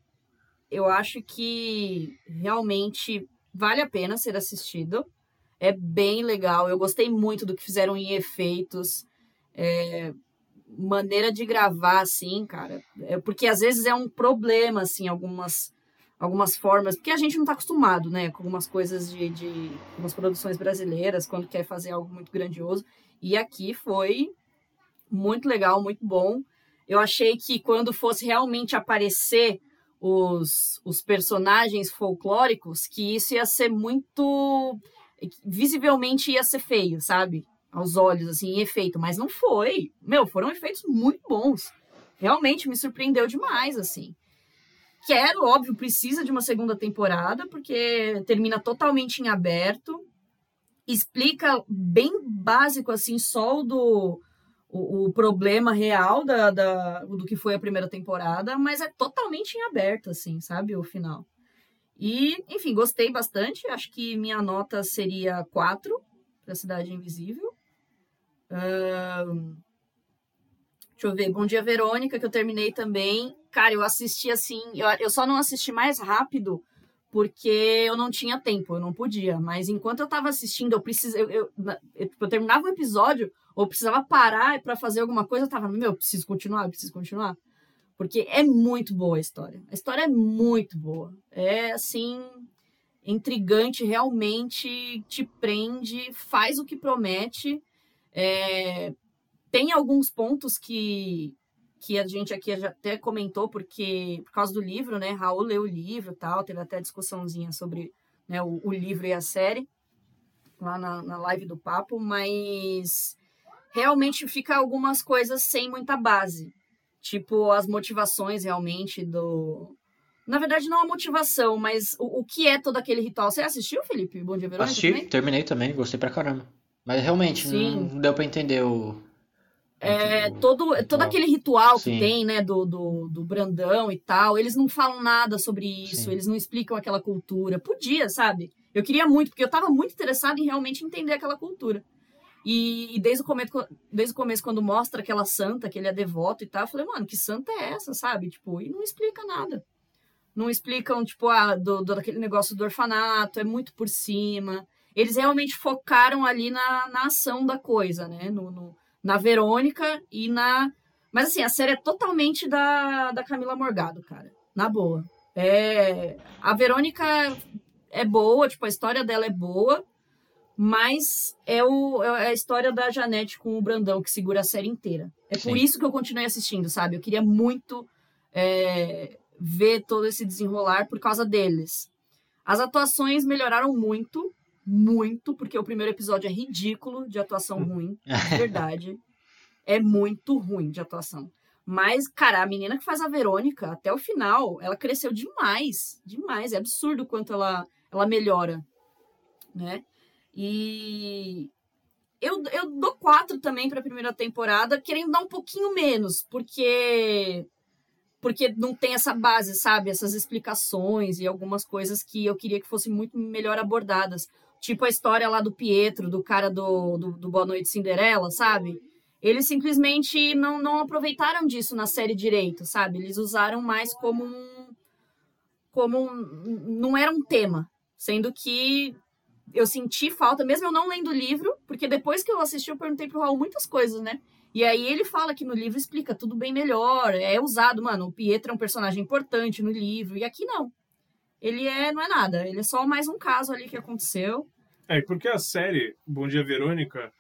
eu acho que realmente vale a pena ser assistido. É bem legal. Eu gostei muito do que fizeram em efeitos. É, Maneira de gravar, assim, cara. É porque às vezes é um problema, assim, algumas, algumas formas. Porque a gente não tá acostumado, né? Com algumas coisas de, de algumas produções brasileiras, quando quer fazer algo muito grandioso. E aqui foi muito legal, muito bom. Eu achei que quando fosse realmente aparecer os, os personagens folclóricos, que isso ia ser muito. visivelmente ia ser feio, sabe? Aos olhos, assim, em efeito. Mas não foi. Meu, foram efeitos muito bons. Realmente me surpreendeu demais, assim. Quero, óbvio, precisa de uma segunda temporada, porque termina totalmente em aberto. Explica bem básico, assim, só o do o, o problema real da, da, do que foi a primeira temporada, mas é totalmente em aberto, assim, sabe? O final. E, enfim, gostei bastante. Acho que minha nota seria 4 para Cidade Invisível. Deixa eu ver. Bom Dia Verônica, que eu terminei também. Cara, eu assisti assim. Eu, eu só não assisti mais rápido porque eu não tinha tempo, eu não podia. Mas enquanto eu tava assistindo, eu precisava. Eu, eu, eu, eu terminava o episódio, ou precisava parar para fazer alguma coisa, eu tava, meu, eu preciso continuar, preciso continuar. Porque é muito boa a história. A história é muito boa. É assim, intrigante, realmente te prende, faz o que promete. É, tem alguns pontos que, que a gente aqui já até comentou, porque por causa do livro, né? Raul leu o livro e tal, teve até discussãozinha sobre né, o, o livro e a série lá na, na live do papo, mas realmente fica algumas coisas sem muita base. Tipo, as motivações realmente do. Na verdade, não a motivação, mas o, o que é todo aquele ritual. Você assistiu, Felipe? Bom dia, Verônica? Assisti, também? terminei também, gostei pra caramba. Mas realmente, Sim. não deu pra entender o. É, todo, todo aquele ritual que Sim. tem, né, do, do, do Brandão e tal, eles não falam nada sobre isso, Sim. eles não explicam aquela cultura. Podia, sabe? Eu queria muito, porque eu tava muito interessada em realmente entender aquela cultura. E, e desde, o começo, desde o começo, quando mostra aquela santa, que ele é devoto e tal, eu falei, mano, que santa é essa, sabe? Tipo, e não explica nada. Não explicam, tipo, ah, do, do, daquele negócio do orfanato, é muito por cima. Eles realmente focaram ali na, na ação da coisa, né? No, no- na Verônica e na. Mas assim, a série é totalmente da, da Camila Morgado, cara. Na boa. É, a Verônica é boa, tipo, a história dela é boa, mas é, o, é a história da Janete com o Brandão que segura a série inteira. É por Sim. isso que eu continuei assistindo, sabe? Eu queria muito é, ver todo esse desenrolar por causa deles. As atuações melhoraram muito, muito, porque o primeiro episódio é ridículo de atuação ruim, de verdade. É muito ruim de atuação. Mas, cara, a menina que faz a Verônica, até o final, ela cresceu demais. Demais. É absurdo o quanto ela, ela melhora. Né? E eu, eu dou quatro também para a primeira temporada, querendo dar um pouquinho menos, porque porque não tem essa base, sabe? Essas explicações e algumas coisas que eu queria que fossem muito melhor abordadas. Tipo a história lá do Pietro, do cara do, do, do Boa Noite Cinderela, sabe? Eles simplesmente não, não aproveitaram disso na série direito, sabe? Eles usaram mais como um. Como um. Não era um tema. Sendo que eu senti falta, mesmo eu não lendo o livro, porque depois que eu assisti, eu perguntei pro Raul muitas coisas, né? E aí ele fala que no livro explica tudo bem melhor, é usado, mano, o Pietro é um personagem importante no livro, e aqui não. Ele é, não é nada, ele é só mais um caso ali que aconteceu. É, porque a série Bom Dia Verônica,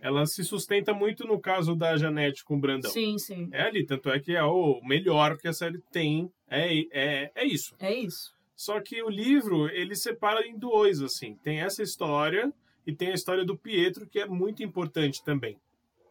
ela se sustenta muito no caso da Janete com o Brandão. Sim, sim. É ali, tanto é que é o melhor que a série tem, é, é, é isso. É isso. Só que o livro, ele separa em dois, assim. Tem essa história e tem a história do Pietro, que é muito importante também.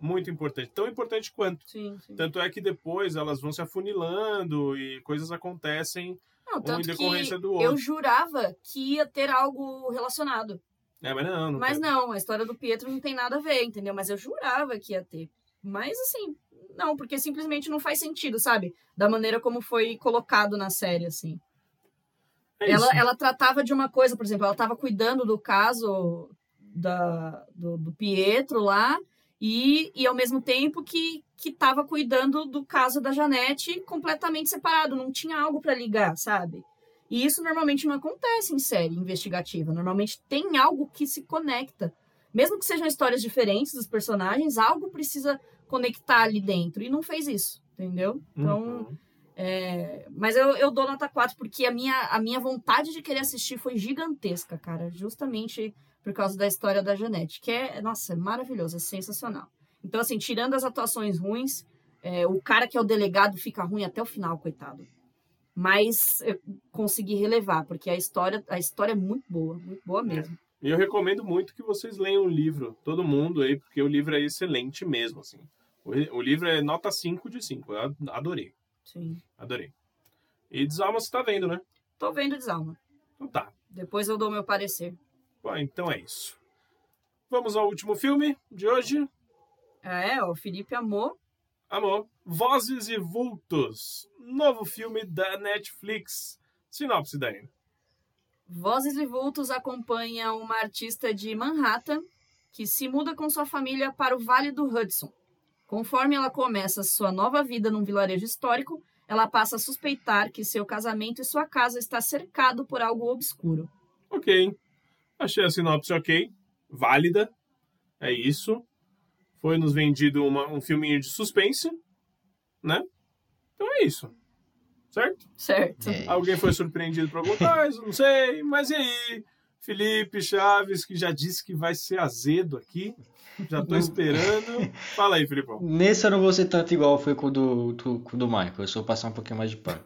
Muito importante. Tão importante quanto. Sim, sim. Tanto é que depois elas vão se afunilando e coisas acontecem Não, um em tanto decorrência que do outro. eu jurava que ia ter algo relacionado. É, mas não, não Mas tem. não, a história do Pietro não tem nada a ver, entendeu? Mas eu jurava que ia ter. Mas assim, não, porque simplesmente não faz sentido, sabe? Da maneira como foi colocado na série, assim. É ela, ela tratava de uma coisa, por exemplo, ela estava cuidando do caso da, do, do Pietro lá, e, e ao mesmo tempo que que estava cuidando do caso da Janete completamente separado, não tinha algo para ligar, sabe? E isso normalmente não acontece em série investigativa. Normalmente tem algo que se conecta. Mesmo que sejam histórias diferentes dos personagens, algo precisa conectar ali dentro. E não fez isso, entendeu? Então, Uhum. é, mas eu, eu dou nota 4 porque a minha, a minha vontade de querer assistir foi gigantesca, cara. Justamente por causa da história da Janete, que é, nossa, é maravilhoso, é sensacional. Então, assim, tirando as atuações ruins, é, o cara que é o delegado fica ruim até o final, coitado. Mas eu consegui relevar, porque a história, a história é muito boa, muito boa mesmo. E eu recomendo muito que vocês leiam o livro, todo mundo aí, porque o livro é excelente mesmo, assim. O, o livro é nota 5 de 5. Eu ad- adorei, Sim. adorei. E Desalma você tá vendo, né? Tô vendo Desalma. Então tá. Depois eu dou meu parecer. Bom, então é isso. Vamos ao último filme de hoje. É, o Felipe amou. Amor, Vozes e Vultos. Novo filme da Netflix. Sinopse, Dani. Vozes e Vultos acompanha uma artista de Manhattan que se muda com sua família para o Vale do Hudson. Conforme ela começa sua nova vida num vilarejo histórico, ela passa a suspeitar que seu casamento e sua casa está cercado por algo obscuro. Ok. Achei a sinopse ok. Válida. É isso. Foi nos vendido uma- um filminho de suspense. Né? Então é isso. Certo? Certo. É. Alguém foi surpreendido por alguma coisa? Não sei. Mas e aí? Felipe Chaves, que já disse que vai ser azedo aqui. Já tô esperando. Fala aí, Filipão. Nesse eu não vou ser tanto igual foi com o do, do, com o do Michael. Eu só vou passar um pouquinho mais de pano.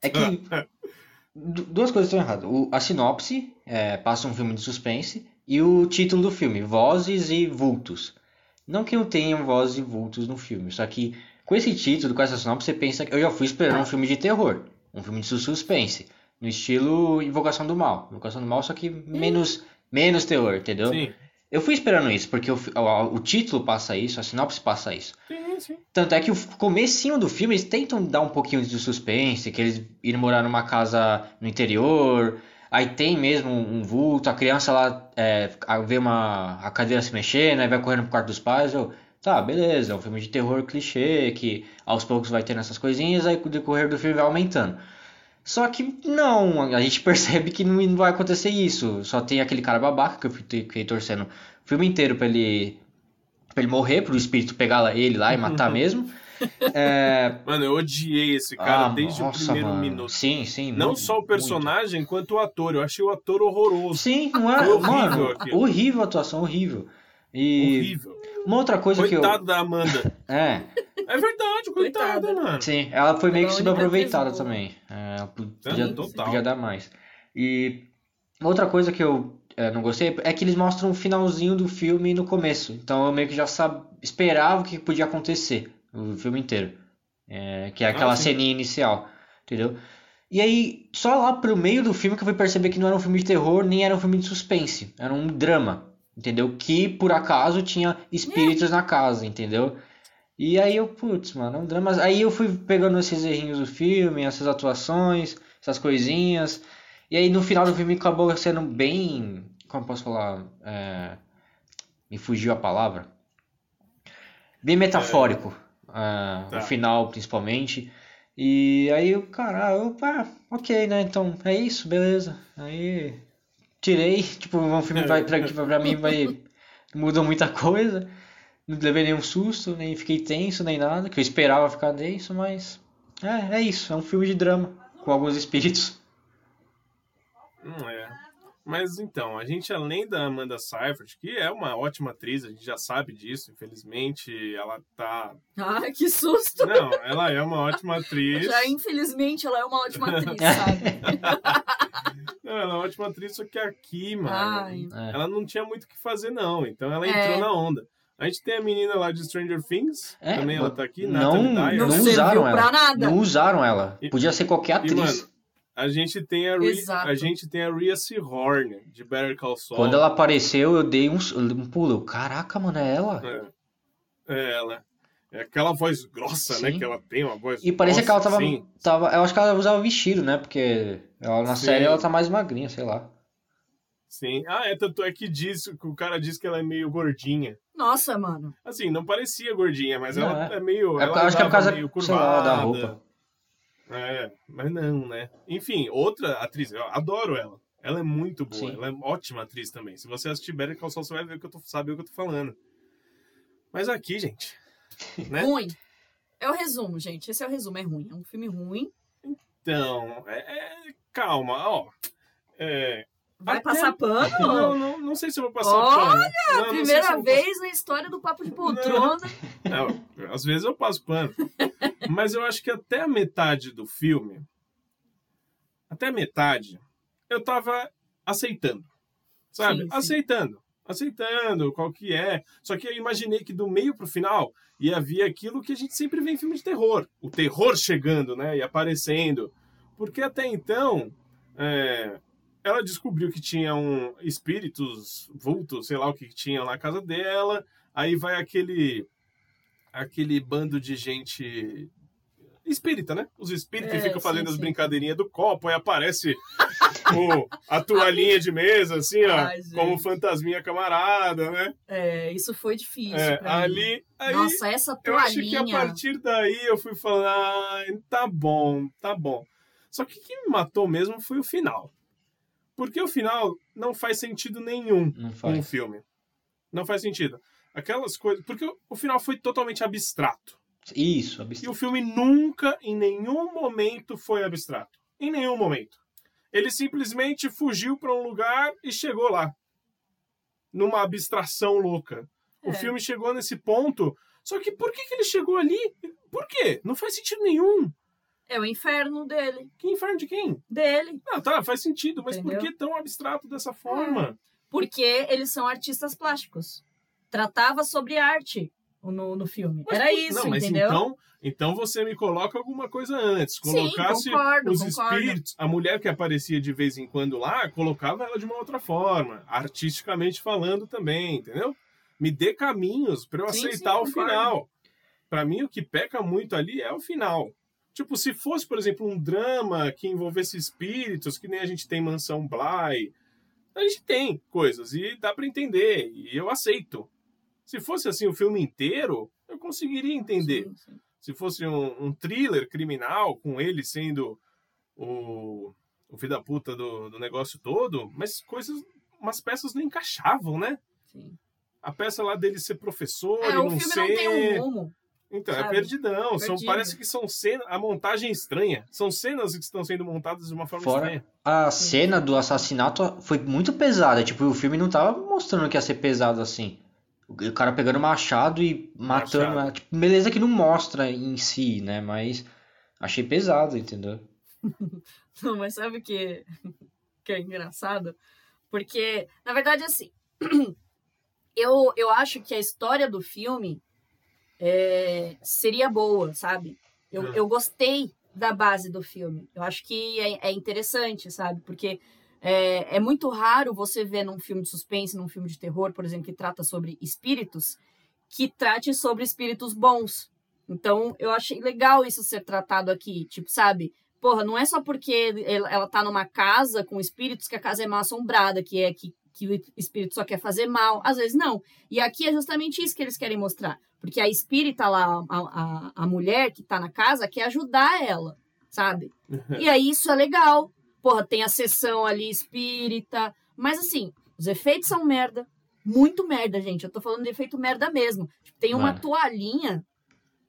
É que duas coisas estão erradas. O- a sinopse é, passa um filme de suspense e o título do filme, Vozes e Vultos. Não que não tenham vozes e vultos no filme, só que com esse título, com essa sinopse, você pensa que eu já fui esperando um filme de terror, um filme de suspense, no estilo Invocação do Mal. Invocação do Mal, só que menos, menos terror, entendeu? Sim. Eu fui esperando isso, porque o, o, o título passa isso, a sinopse passa isso. Sim, sim. Tanto é que o comecinho do filme eles tentam dar um pouquinho de suspense, que eles irem morar numa casa no interior, aí tem mesmo um vulto, a criança lá é, vê uma, a cadeira se mexendo, aí vai correndo pro quarto dos pais, eu, tá, beleza, é um filme de terror clichê, que aos poucos vai tendo essas coisinhas, aí com o decorrer do filme vai aumentando. Só que não, a gente percebe que não vai acontecer isso. Só tem aquele cara babaca que eu fiquei torcendo o filme inteiro pra ele, pra ele morrer, pro espírito pegar ele lá e matar mesmo. É, Mano, eu odiei esse cara ah, desde nossa, o primeiro mano. minuto. Sim, sim. Não muito, só o personagem, quanto o ator. Eu achei o ator horroroso. muito. Sim, não é. Horrível mano, horrível a atuação, horrível. E Horrível. Uma outra coisa que eu. Coitado da Amanda. É, É verdade, coitada, Coitada. mano. sim, ela foi meio que é única subaproveitada também. É, ela Sim, podia, total. podia dar mais. E outra coisa que eu é, não gostei é que eles mostram o finalzinho do filme no começo. Então eu meio que já sab... esperava o que podia acontecer o filme inteiro. É, que é aquela Ah, ceninha inicial, entendeu? E aí, só lá pro meio do filme que eu fui perceber que não era um filme de terror, nem era um filme de suspense. Era um drama, entendeu? Que por acaso tinha espíritos na casa, entendeu? E aí eu, putz, mano, é um drama. Aí eu fui pegando esses errinhos do filme, essas atuações, essas coisinhas. E aí no final do filme acabou sendo bem. Como eu posso falar? É, me fugiu a palavra. Bem metafórico. ah, Tá. O final, principalmente. E aí eu, cara, ah, ok, né? Então é isso, beleza. Aí tirei, tipo, um filme É. vai, pra, que pra mim vai. Mudou muita coisa. Não levei nenhum susto, nem fiquei tenso, nem nada, que eu esperava ficar tenso, mas. É, é isso, é um filme de drama, com alguns espíritos. Hum, é. Mas então, a gente, além da Amanda Seyfried, que é uma ótima atriz, a gente já sabe disso, infelizmente, ela tá. Ai, que susto! Não, ela é uma ótima atriz. Já, infelizmente, ela é uma ótima atriz, sabe? Não, ela é uma ótima atriz, só que aqui, mano. Ai. É. Ela não tinha muito o que fazer, não. Então ela É. entrou na onda. A gente tem a menina lá de Stranger Things, É, também ela tá aqui, não, Natalie Dyer. Não não usaram pra ela. nada. Não usaram ela. E- Podia ser qualquer E, atriz. mano, a gente tem a, Exato. a gente tem a Rhea Seahorn, de Better Call Saul. Quando ela apareceu, eu dei um, um pulo. Caraca, mano, é ela? É, é ela. É aquela voz grossa, né? Sim. Que ela tem uma voz E parecia que ela tava, assim. tava. Eu acho que ela usava vestido, né? Porque ela, na Sim. série ela tá mais magrinha, sei lá. Sim. Ah, é, tanto é que diz, que o cara diz que ela é meio gordinha. Nossa, mano. Assim, não parecia gordinha, mas Não, ela é. é, meio. É, ela acho que é por causa, meio sei lá, da curvada. roupa. É, mas não, né? Enfim, outra atriz, eu adoro ela. Ela é muito boa, Sim. ela é ótima atriz também. Se você assistir Better Call Saul, você vai ver que eu tô, saber o que eu tô falando. Mas aqui, gente, né? Ruim. É o resumo, gente. Esse é o resumo. É ruim. É um filme ruim. Então, é, é- calma, ó. É, Vai Até- passar pano? não, não, não sei se eu vou passar Olha, pano. Não, não eu Primeira vez na história do Papo de Poltrona. Não, às vezes eu passo pano. Mas eu acho que até a metade do filme, até a metade, eu tava aceitando. Sabe? Sim, sim. Aceitando. Aceitando qual que é. Só que eu imaginei que do meio pro final ia vir aquilo que a gente sempre vê em filme de terror. O terror chegando, né? E aparecendo. Porque até então, é, ela descobriu que tinha um espíritos, vultos, sei lá o que tinha na casa dela. Aí vai aquele aquele bando de gente espírita, né? Os espíritos É, ficam sim, fazendo as sim. brincadeirinhas do copo, aí aparece o, a toalhinha de mesa, assim, ó, Ai, como fantasminha camarada, né? É, isso foi difícil É, pra mim. ali, aí Nossa, essa eu acho que a toalhinha. partir daí eu fui falando, ah, tá bom, tá bom. Só que o que me matou mesmo foi o final. Porque o final não faz sentido nenhum Não um faz. filme. Não faz sentido. Aquelas coisas. Porque o- o final foi totalmente abstrato. Isso, E abstrato. o filme nunca, em nenhum momento, foi abstrato. Em nenhum momento. Ele simplesmente fugiu para um lugar e chegou lá. Numa abstração louca. O É. filme chegou nesse ponto. Só que por que, que ele chegou ali? Por quê? Não faz sentido nenhum. É o inferno dele. Que inferno de quem? Dele. Não, tá, faz sentido, mas por Entendeu? que tão abstrato dessa forma? Porque eles são artistas plásticos. Tratava sobre arte no, no filme. Mas Era isso, não, mas entendeu? Então, então você me coloca alguma coisa antes. Sim, Colocasse concordo, os concordo. espíritos. A mulher que aparecia de vez em quando lá, colocava ela de uma outra forma. Artisticamente falando também, entendeu? Me dê caminhos para eu Sim, aceitar sim, o concordo. final. Para mim, o que peca muito ali é o final. Tipo, se fosse, por exemplo, um drama que envolvesse espíritos, que nem a gente tem Mansão Bly, a gente tem coisas e dá para entender, e eu aceito. Se fosse assim o filme inteiro, eu conseguiria entender. Sim, sim. Se fosse um, um thriller criminal, com ele sendo o, o filho da puta do, do negócio todo, mas coisas, umas peças não encaixavam, né? sim. A peça lá dele ser professor É, e o não filme ser... não tem um rumo. Então, é sabe? perdidão. São, parece que são cenas... A montagem é estranha. São cenas que estão sendo montadas de uma forma Fora estranha. a cena do assassinato foi muito pesada. Tipo, o filme não tava mostrando que ia ser pesado assim. O cara pegando machado e matando. Machado. ela. Tipo, beleza que não mostra em si, né? Mas achei pesado, entendeu? Não, mas sabe o que, que é engraçado? Porque, na verdade, assim, eu, eu acho que a história do filme é, seria boa, sabe? Eu, Hum. eu gostei da base do filme. Eu acho que é, é interessante, sabe? Porque é, é muito raro você ver num filme de suspense, num filme de terror, por exemplo, que trata sobre espíritos, que trate sobre espíritos bons. Então, eu achei legal isso ser tratado aqui. Tipo, sabe? Porra, não é só porque ela tá numa casa com espíritos que a casa é mal assombrada, que é que, que o espírito só quer fazer mal. Às vezes não. E aqui é justamente isso que eles querem mostrar. Porque a espírita lá, a, a, a mulher que tá na casa, quer ajudar ela, sabe? E aí isso é legal. Porra, tem a sessão ali espírita. Mas assim, os efeitos são merda. Muito merda, gente. Eu tô falando de efeito merda mesmo. Tipo, tem uma Mano. toalhinha.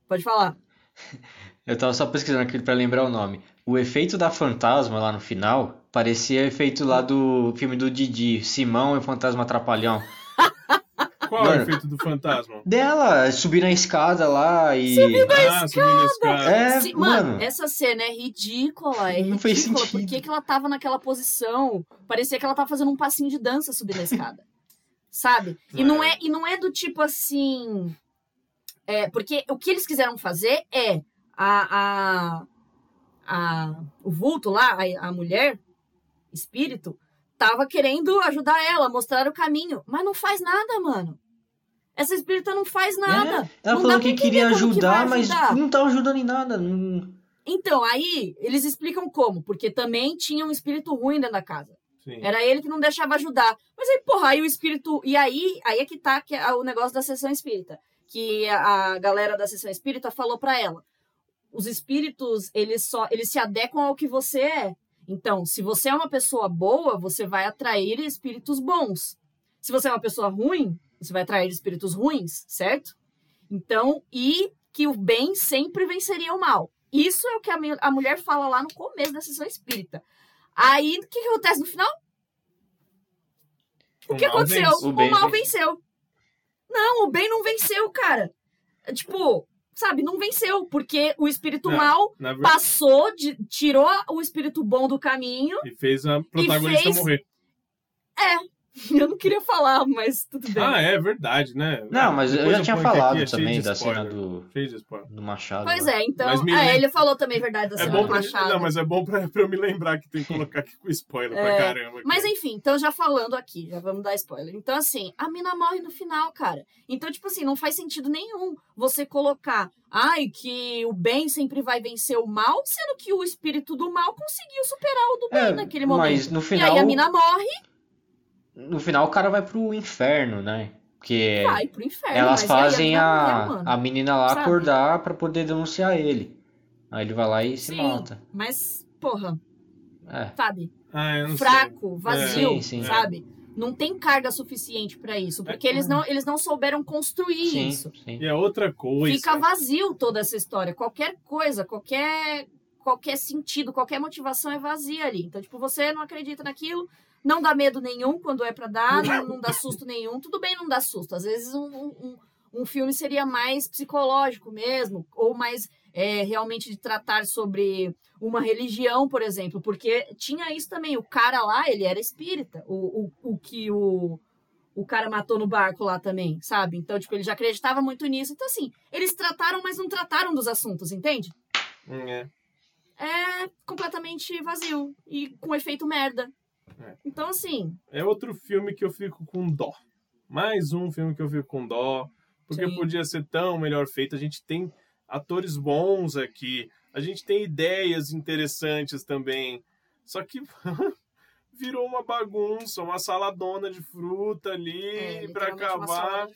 Pode falar. Eu tava só pesquisando aqui pra lembrar o nome. O efeito da fantasma lá no final parecia efeito lá do filme do Didi, Simão e o Fantasma Atrapalhão. Qual é o Mano. efeito do fantasma? Dela subir na escada lá e. ah, subindo a escada. É, Se- mano, mano. essa cena é ridícula. É Não fez ridícula. Por sentido. que, que ela tava naquela posição? Parecia que ela tava fazendo um passinho de dança subindo a escada. sabe? E não É. é, e não é do tipo assim. É, porque o que eles quiseram fazer é a, a, a o vulto lá, a, a mulher, espírito, tava querendo ajudar ela, mostrar o caminho, mas não faz nada, mano. Essa espírita não faz nada. É, ela Não falou que queria como que ajudar, mas ajudar. não tá ajudando em nada. Não... Então, aí eles explicam como, porque também tinha um espírito ruim dentro da casa. Sim. Era ele que não deixava ajudar. Mas aí, porra, aí o espírito. E aí, aí é que tá que é o negócio da sessão espírita. Que a galera da sessão espírita falou pra ela: os espíritos, eles só eles se adequam ao que você é. Então, se você é uma pessoa boa, você vai atrair espíritos bons. Se você é uma pessoa ruim, você vai atrair espíritos ruins, certo? Então, e que o bem sempre venceria o mal. Isso é o que a, a mulher fala lá no começo da sessão espírita. Aí, o que, que acontece no final? O que mal aconteceu? vence. O O, mal vence. venceu. Não, o bem não venceu, cara. Tipo, sabe, não venceu, porque o espírito Não. mal verdade, passou, de, tirou o espírito bom do caminho. e fez a protagonista fez- morrer. Eu não queria falar, mas tudo bem. Ah, é verdade, né? Não, mas eu Depois já tinha que aqui falado é também da spoiler. cena do, do Machado. Pois é, então. Lembra- ele falou também verdade da É cena bom do pra, Machado. não, mas é bom pra, pra eu me lembrar que tem que colocar aqui com spoiler pra É, caramba. aqui. Mas enfim, então já falando aqui, já vamos dar spoiler. Então, assim, a mina morre no final, cara. Então, tipo assim, não faz sentido nenhum você colocar, ai, que o bem sempre vai vencer o mal, sendo que o espírito do mal conseguiu superar o do bem É, naquele momento. mas no E final, aí a mina morre no final o cara vai pro inferno, né? Porque e vai pro inferno. elas fazem a, mano. a menina lá Sabe? acordar pra poder denunciar ele. Aí ele vai lá e se Sim, mata. mas, porra, É. sabe? Ah, eu não Fraco, vazio, Sim, sim. sabe? Não tem carga suficiente pra isso, porque É. eles não, eles não souberam construir Sim, isso. sim. E é outra coisa. Fica vazio toda essa história. Qualquer coisa, qualquer qualquer sentido, qualquer motivação é vazia ali. Então, tipo, você não acredita naquilo, não dá medo nenhum quando é pra dar, não, não dá susto nenhum. Tudo bem não dá susto. Às vezes um, um, um filme seria mais psicológico mesmo, ou mais é, realmente de tratar sobre uma religião, por exemplo, porque tinha isso também. O cara lá, ele era espírita. O, o, o que o, o cara matou no barco lá também, sabe? Então, tipo, ele já acreditava muito nisso. Então, assim, eles trataram, mas não trataram dos assuntos, entende? É. É completamente vazio e com efeito merda. É. Então, assim, É outro filme que eu fico com dó. Mais um filme que eu fico com dó. Porque Sim. podia ser tão melhor feito. A gente tem atores bons aqui. A gente tem ideias interessantes também. Só que virou uma bagunça, uma saladona de fruta ali é, salada acabar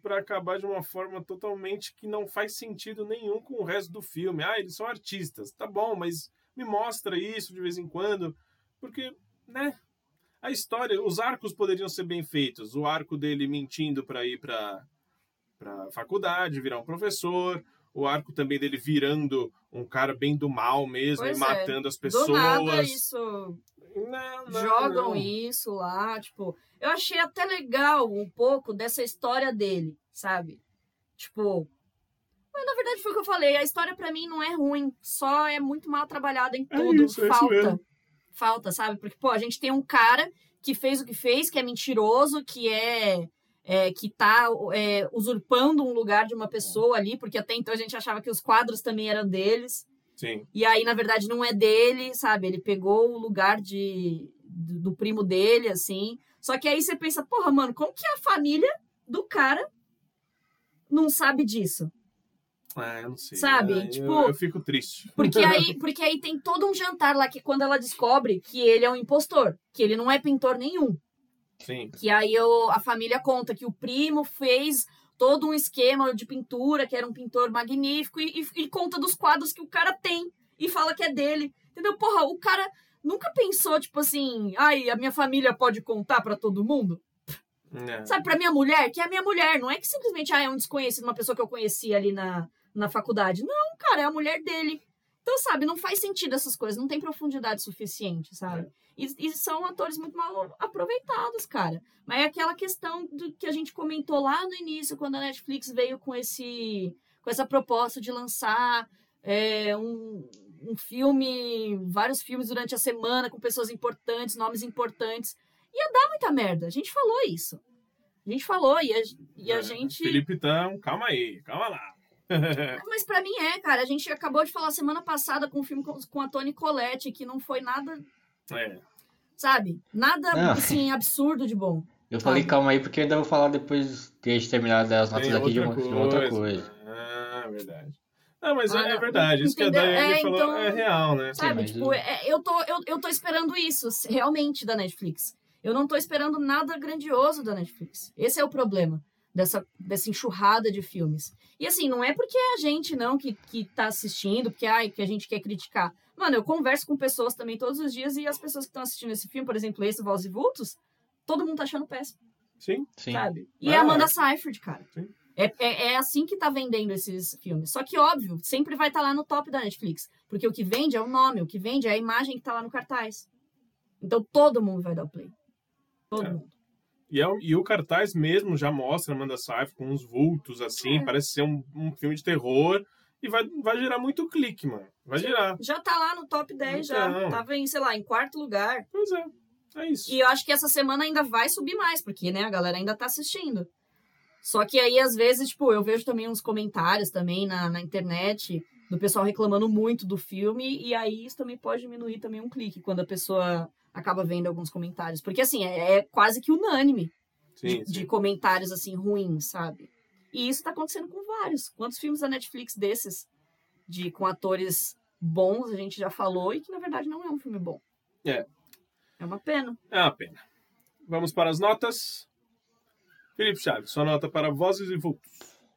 para acabar de uma forma totalmente que não faz sentido nenhum com o resto do filme. Ah, eles são artistas, tá bom, mas me mostra isso de vez em quando, porque, né? A história, os arcos poderiam ser bem feitos. O arco dele mentindo para ir para para faculdade, virar um professor, o arco também dele virando um cara bem do mal mesmo Pois e é. matando as pessoas. Do nada, isso. Não, não, Jogam não. isso lá, tipo. Eu achei até legal um pouco dessa história dele, sabe? Tipo. Mas na verdade foi o que eu falei. A história pra mim não é ruim, só é muito mal trabalhada em É tudo. é isso Falta. mesmo. Falta, sabe? Porque, pô, a gente tem um cara que fez o que fez, que é mentiroso, que é. é, que tá é, usurpando um lugar de uma pessoa ali, porque até então a gente achava que os quadros também eram deles. Sim. E aí, na verdade, não é dele, sabe? Ele pegou o lugar de, do, do primo dele, assim. Só que aí você pensa, porra, mano, como que a família do cara não sabe disso? Ah, eu não sei. Sabe? Eu- Tipo- eu fico triste. Porque aí, porque aí tem todo um jantar lá que quando ela descobre que ele é um impostor, que ele não é pintor nenhum. Sim. Que aí eu, a família conta que o primo fez todo um esquema de pintura, que era um pintor magnífico, e, e- e conta dos quadros que o cara tem e fala que é dele. Entendeu? Porra, o cara nunca pensou, tipo assim, ai, a minha família pode contar pra todo mundo? É. Sabe, pra minha mulher, que é a minha mulher, não é que simplesmente ah, é um desconhecido, uma pessoa que eu conheci ali na, na faculdade. Não, cara, é a mulher dele. Então, sabe, não faz sentido essas coisas, não tem profundidade suficiente, sabe? E, e são atores muito mal aproveitados, cara. Mas é aquela questão do que a gente comentou lá no início, quando a Netflix veio com esse com essa proposta de lançar é, um, um filme, vários filmes durante a semana com pessoas importantes, nomes importantes. Ia dar muita merda. A gente falou isso. A gente falou e a, e a É, gente. Felipe Tão, calma aí, calma lá. Mas pra mim é, cara. A gente acabou de falar semana passada com um filme com, com a Toni Collette, que não foi nada, é. sabe? Nada, Não. assim, absurdo de bom. Eu falei calma aí porque eu ainda vou falar depois de a gente terminar das notas Tem aqui de, outra uma, de uma outra coisa. Ah, verdade. Não, mas Ah, é, é verdade. Isso que a Entendeu? Daiane É, falou então- é real, né? Sabe? mas tipo, eu- é- eu, tô, eu, eu tô esperando isso, realmente, da Netflix. Eu não tô esperando nada grandioso da Netflix. Esse é o problema dessa, dessa enxurrada de filmes. E assim, não é porque é a gente, não, que, que tá assistindo, porque ai, que a gente quer criticar. Mano, eu converso com pessoas também todos os dias e as pessoas que estão assistindo esse filme, por exemplo, esse Voz e Vultos, todo mundo tá achando péssimo, Sim. Sim. sabe? E Ah, é a Amanda é. Seyfried, cara. Sim. É, é, é assim que tá vendendo esses filmes. Só que, óbvio, sempre vai estar lá no top da Netflix. Porque o que vende é o nome, o que vende é a imagem que tá lá no cartaz. Então todo mundo vai dar o play. Todo É. mundo. E, é o- e o cartaz mesmo já mostra Amanda Seyfried com uns vultos assim, É. parece ser um, um filme de terror e vai, vai gerar muito clique, mano. Vai gerar. Já tá lá no top 10, já. Então. Tava em, sei lá, em quarto lugar. Pois é, é isso. E eu acho que essa semana ainda vai subir mais, porque, né, a galera ainda tá assistindo. Só que aí, às vezes, tipo, eu vejo também uns comentários também na, na internet do pessoal reclamando muito do filme, e aí isso também pode diminuir também um clique quando a pessoa acaba vendo alguns comentários. Porque, assim, é, é quase que unânime Sim, de, de sim. comentários, assim, ruins, sabe? E isso tá acontecendo com vários. Quantos filmes da Netflix desses, de com atores bons, a gente já falou, e que, na verdade, não é um filme bom. É. É uma pena. É uma pena. Vamos para as notas. Felipe Chaves, sua nota para Vozes e Vultos.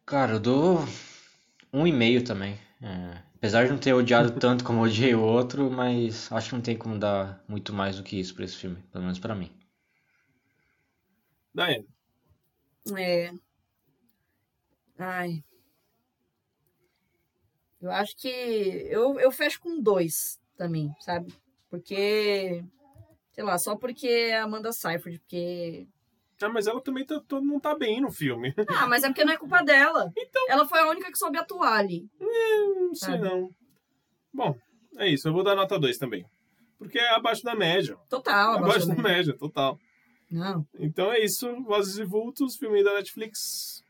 Cara, eu dou um e meio também. É, apesar de não ter odiado tanto como odiei o outro, mas acho que não tem como dar muito mais do que isso pra esse filme, pelo menos pra mim. Daiane. É. Ai. Eu acho que. Eu, eu fecho com dois também, sabe? Porque. Sei lá, só porque é a Amanda Seyfried, porque. Ah, mas ela também tá, tá- não tá bem no filme. Ah, mas é porque não é culpa dela. Então. Ela foi a única que soube atuar ali. não sei Sabe? não. Bom, é isso. Eu vou dar nota 2 também. Porque é abaixo da média. Total, abaixo abaixo da da- média, total. Não. Então é isso. Vozes e Vultos, filme da Netflix.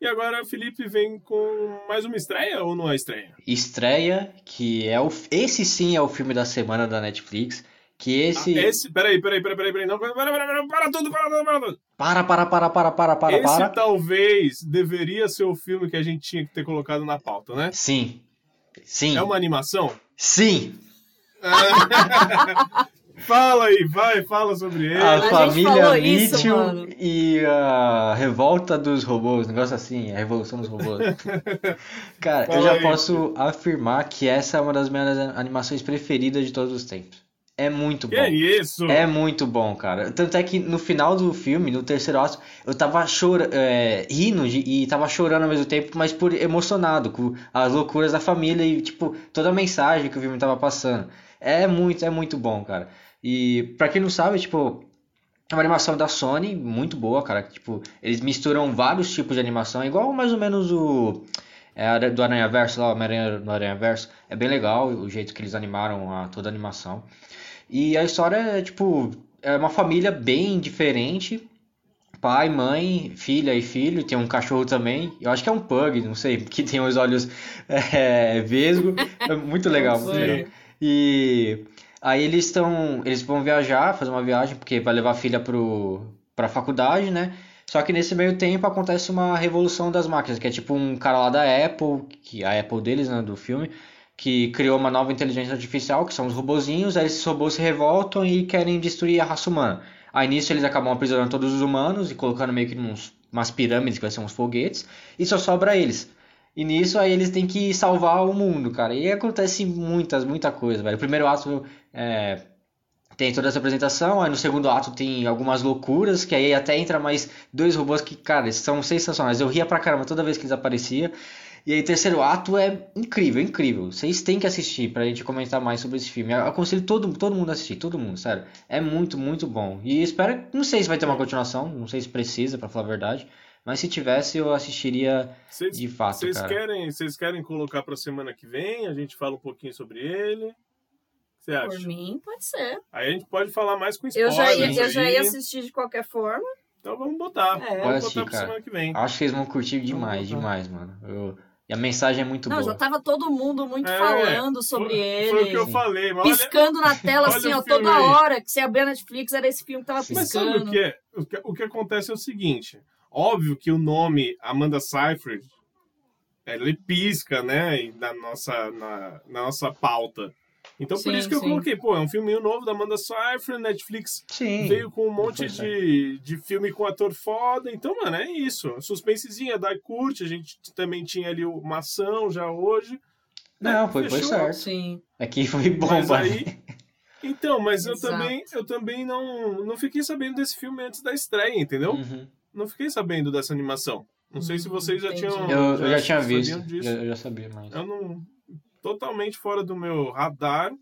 E agora o Felipe vem com mais uma estreia ou não é estreia? Estreia, que é o. Esse sim é o filme da semana da Netflix. Que esse. Ah, esse, peraí, peraí, peraí, peraí, peraí. Não, para, para, para, para, para tudo, para tudo, para tudo. Para, para, para, para, para, para, esse para. talvez deveria ser o filme que a gente tinha que ter colocado na pauta, né? Sim. Sim. É uma animação? Sim. Fala aí, vai, fala sobre ele. A gente família Mitchell e a revolta dos robôs, um negócio assim, a revolução dos robôs. Cara, eu Fala já aí, posso afirmar que essa é uma das minhas animações preferidas de todos os tempos. É muito Que bom. é isso? É muito bom, cara. Tanto é que no final do filme, no terceiro ato, eu tava chora, é, rindo de- e tava chorando ao mesmo tempo, mas por emocionado com as loucuras da família e, tipo, toda a mensagem que o filme tava passando. É muito, é muito bom, cara. E pra quem não sabe, tipo, é uma animação da Sony, muito boa, cara. Tipo, eles misturam vários tipos de animação, igual mais ou menos o é, do Aranha Verso lá, o Homem-Aranha no Aranha Verso. É bem legal o jeito que eles animaram a, toda a animação. E a história é, tipo, é uma família bem diferente. Pai, mãe, filha e filho. Tem um cachorro também. Eu acho que é um pug, não sei, que tem os olhos é, vesgo. É muito legal, muito Sim. legal. E aí eles estão, eles vão viajar, fazer uma viagem, porque vai levar a filha pro, pra faculdade, né? Só que nesse meio tempo acontece uma revolução das máquinas, que é tipo um cara lá da Apple, que a Apple deles, né, do filme, que criou uma nova inteligência artificial, que são os robozinhos, aí esses robôs se revoltam e querem destruir a raça humana. Aí nisso eles acabam aprisionando todos os humanos e colocando meio que uns, umas pirâmides, que vai ser uns foguetes, e só sobra eles. E nisso aí eles têm que salvar o mundo, cara. E acontece muitas, muita coisa, velho. O primeiro ato é, tem toda essa apresentação, aí no segundo ato tem algumas loucuras, que aí até entra mais dois robôs que, cara, são sensacionais. Eu ria pra caramba toda vez que eles apareciam. E aí, terceiro ato é incrível, incrível. Vocês têm que assistir pra gente comentar mais sobre esse filme. Eu aconselho todo, todo mundo a assistir, todo mundo, sério. É muito, muito bom. E espero, não sei se vai ter uma continuação, não sei se precisa, pra falar a verdade. Mas se tivesse, eu assistiria Vocês de fato, vocês querem, vocês querem colocar pra semana que vem? A gente fala um pouquinho sobre ele. O que você Por acha? mim, pode ser. Aí a gente pode falar mais com Eu spoilers já, ia, eu já ia assistir de qualquer forma. Então vamos botar. É. vamos botar assistir, pra cara. semana que vem. Acho que eles vão curtir demais, demais, mano. Eu- E a mensagem é muito Não, boa. já tava todo mundo muito É, falando sobre foi, ele. Foi o que eu Sim. falei, mas olha, Piscando na tela, assim, ó, toda aí. hora que você abria a Netflix, era esse filme que tava Sim. Mas sabe piscando. o que, é? o que? O que acontece é o seguinte: óbvio que o nome Amanda Seyfried ele pisca, né, na nossa, na, na nossa pauta. Então por Sim, isso que eu sim. coloquei, pô, é um filminho novo da Amanda Seyfried, Netflix Sim. veio com um monte Foi de, de filme com ator foda. Então, mano, é isso. Suspensezinha, da curte. A gente também tinha ali uma ação já hoje. Não, foi, foi Fechou. certo. Sim. Aqui foi Mas bomba. aí. Então, mas eu Exato. também, eu também não, não fiquei sabendo desse filme antes da estreia, entendeu? Uhum. Não fiquei sabendo dessa animação. Não sei se Hum, vocês já entendi. tinham. Eu, eu já tinha visto. disso. Eu, eu já sabia, mas. Eu não. Totalmente fora do meu radar.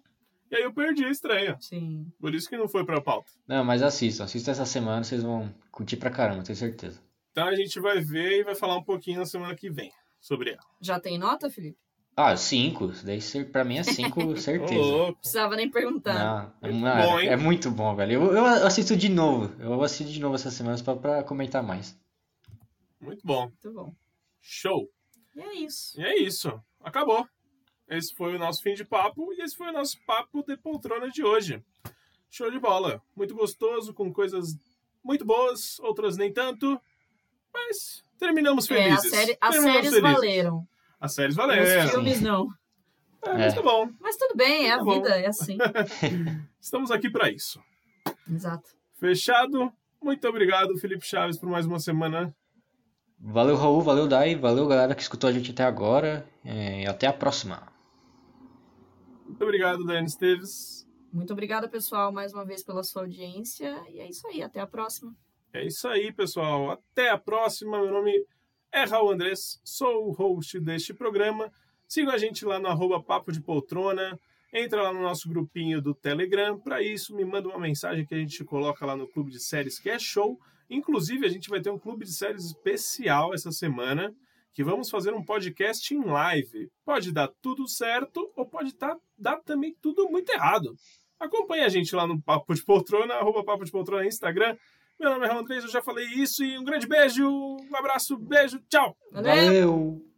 E aí eu perdi a estreia. Sim. Por isso que não foi pra pauta. Não, mas assistam. Assistam essa semana, vocês vão curtir pra caramba, tenho certeza. Então a gente vai ver e vai falar um pouquinho na semana que vem sobre ela. Já tem nota, Felipe? Ah, cinco. Isso daí ser- pra mim é cinco, Ô, certeza. louco. Precisava nem perguntar. Não, é, bom, hein? é muito bom, velho. Eu, eu assisto de novo. Eu vou assistir de novo essas semanas pra, pra comentar mais. Muito bom. Muito bom. Show. E é isso. E é isso. Acabou. Esse foi o nosso fim de papo e esse foi o nosso papo de poltrona de hoje. Show de bola. Muito gostoso, com coisas muito boas, outras nem tanto. Mas terminamos É, a felizes. série, as Terminamos séries felizes. valeram. As séries Os valeram. filmes não. É, mas É. tá bom. Mas tudo bem, é a Tá bom. vida, é assim. Estamos aqui para isso. Exato. Fechado. Muito obrigado, Felipe Chaves, por mais uma semana. Valeu, Raul, valeu, Dai, valeu, galera que escutou a gente até agora. é, E até a próxima. Muito obrigado, Daiane Esteves. Muito obrigada, pessoal, mais uma vez pela sua audiência. E é isso aí, até a próxima. É isso aí, pessoal. Até a próxima. Meu nome é Raul Andrés, sou o host deste programa. Siga a gente lá no arroba Papo de Poltrona. Entra lá no nosso grupinho do Telegram. Para isso, me manda uma mensagem que a gente coloca lá no Clube de Séries, que é show. Inclusive, a gente vai ter um Clube de Séries especial essa semana, que vamos fazer um podcast em live. Pode dar tudo certo ou pode tá, dar também tudo muito errado. Acompanhe a gente lá no Papo de Poltrona, arroba Papo de Poltrona no Instagram. Meu nome é Raul Andrés, eu já falei isso e um grande beijo, um abraço, beijo, tchau! Valeu! Valeu.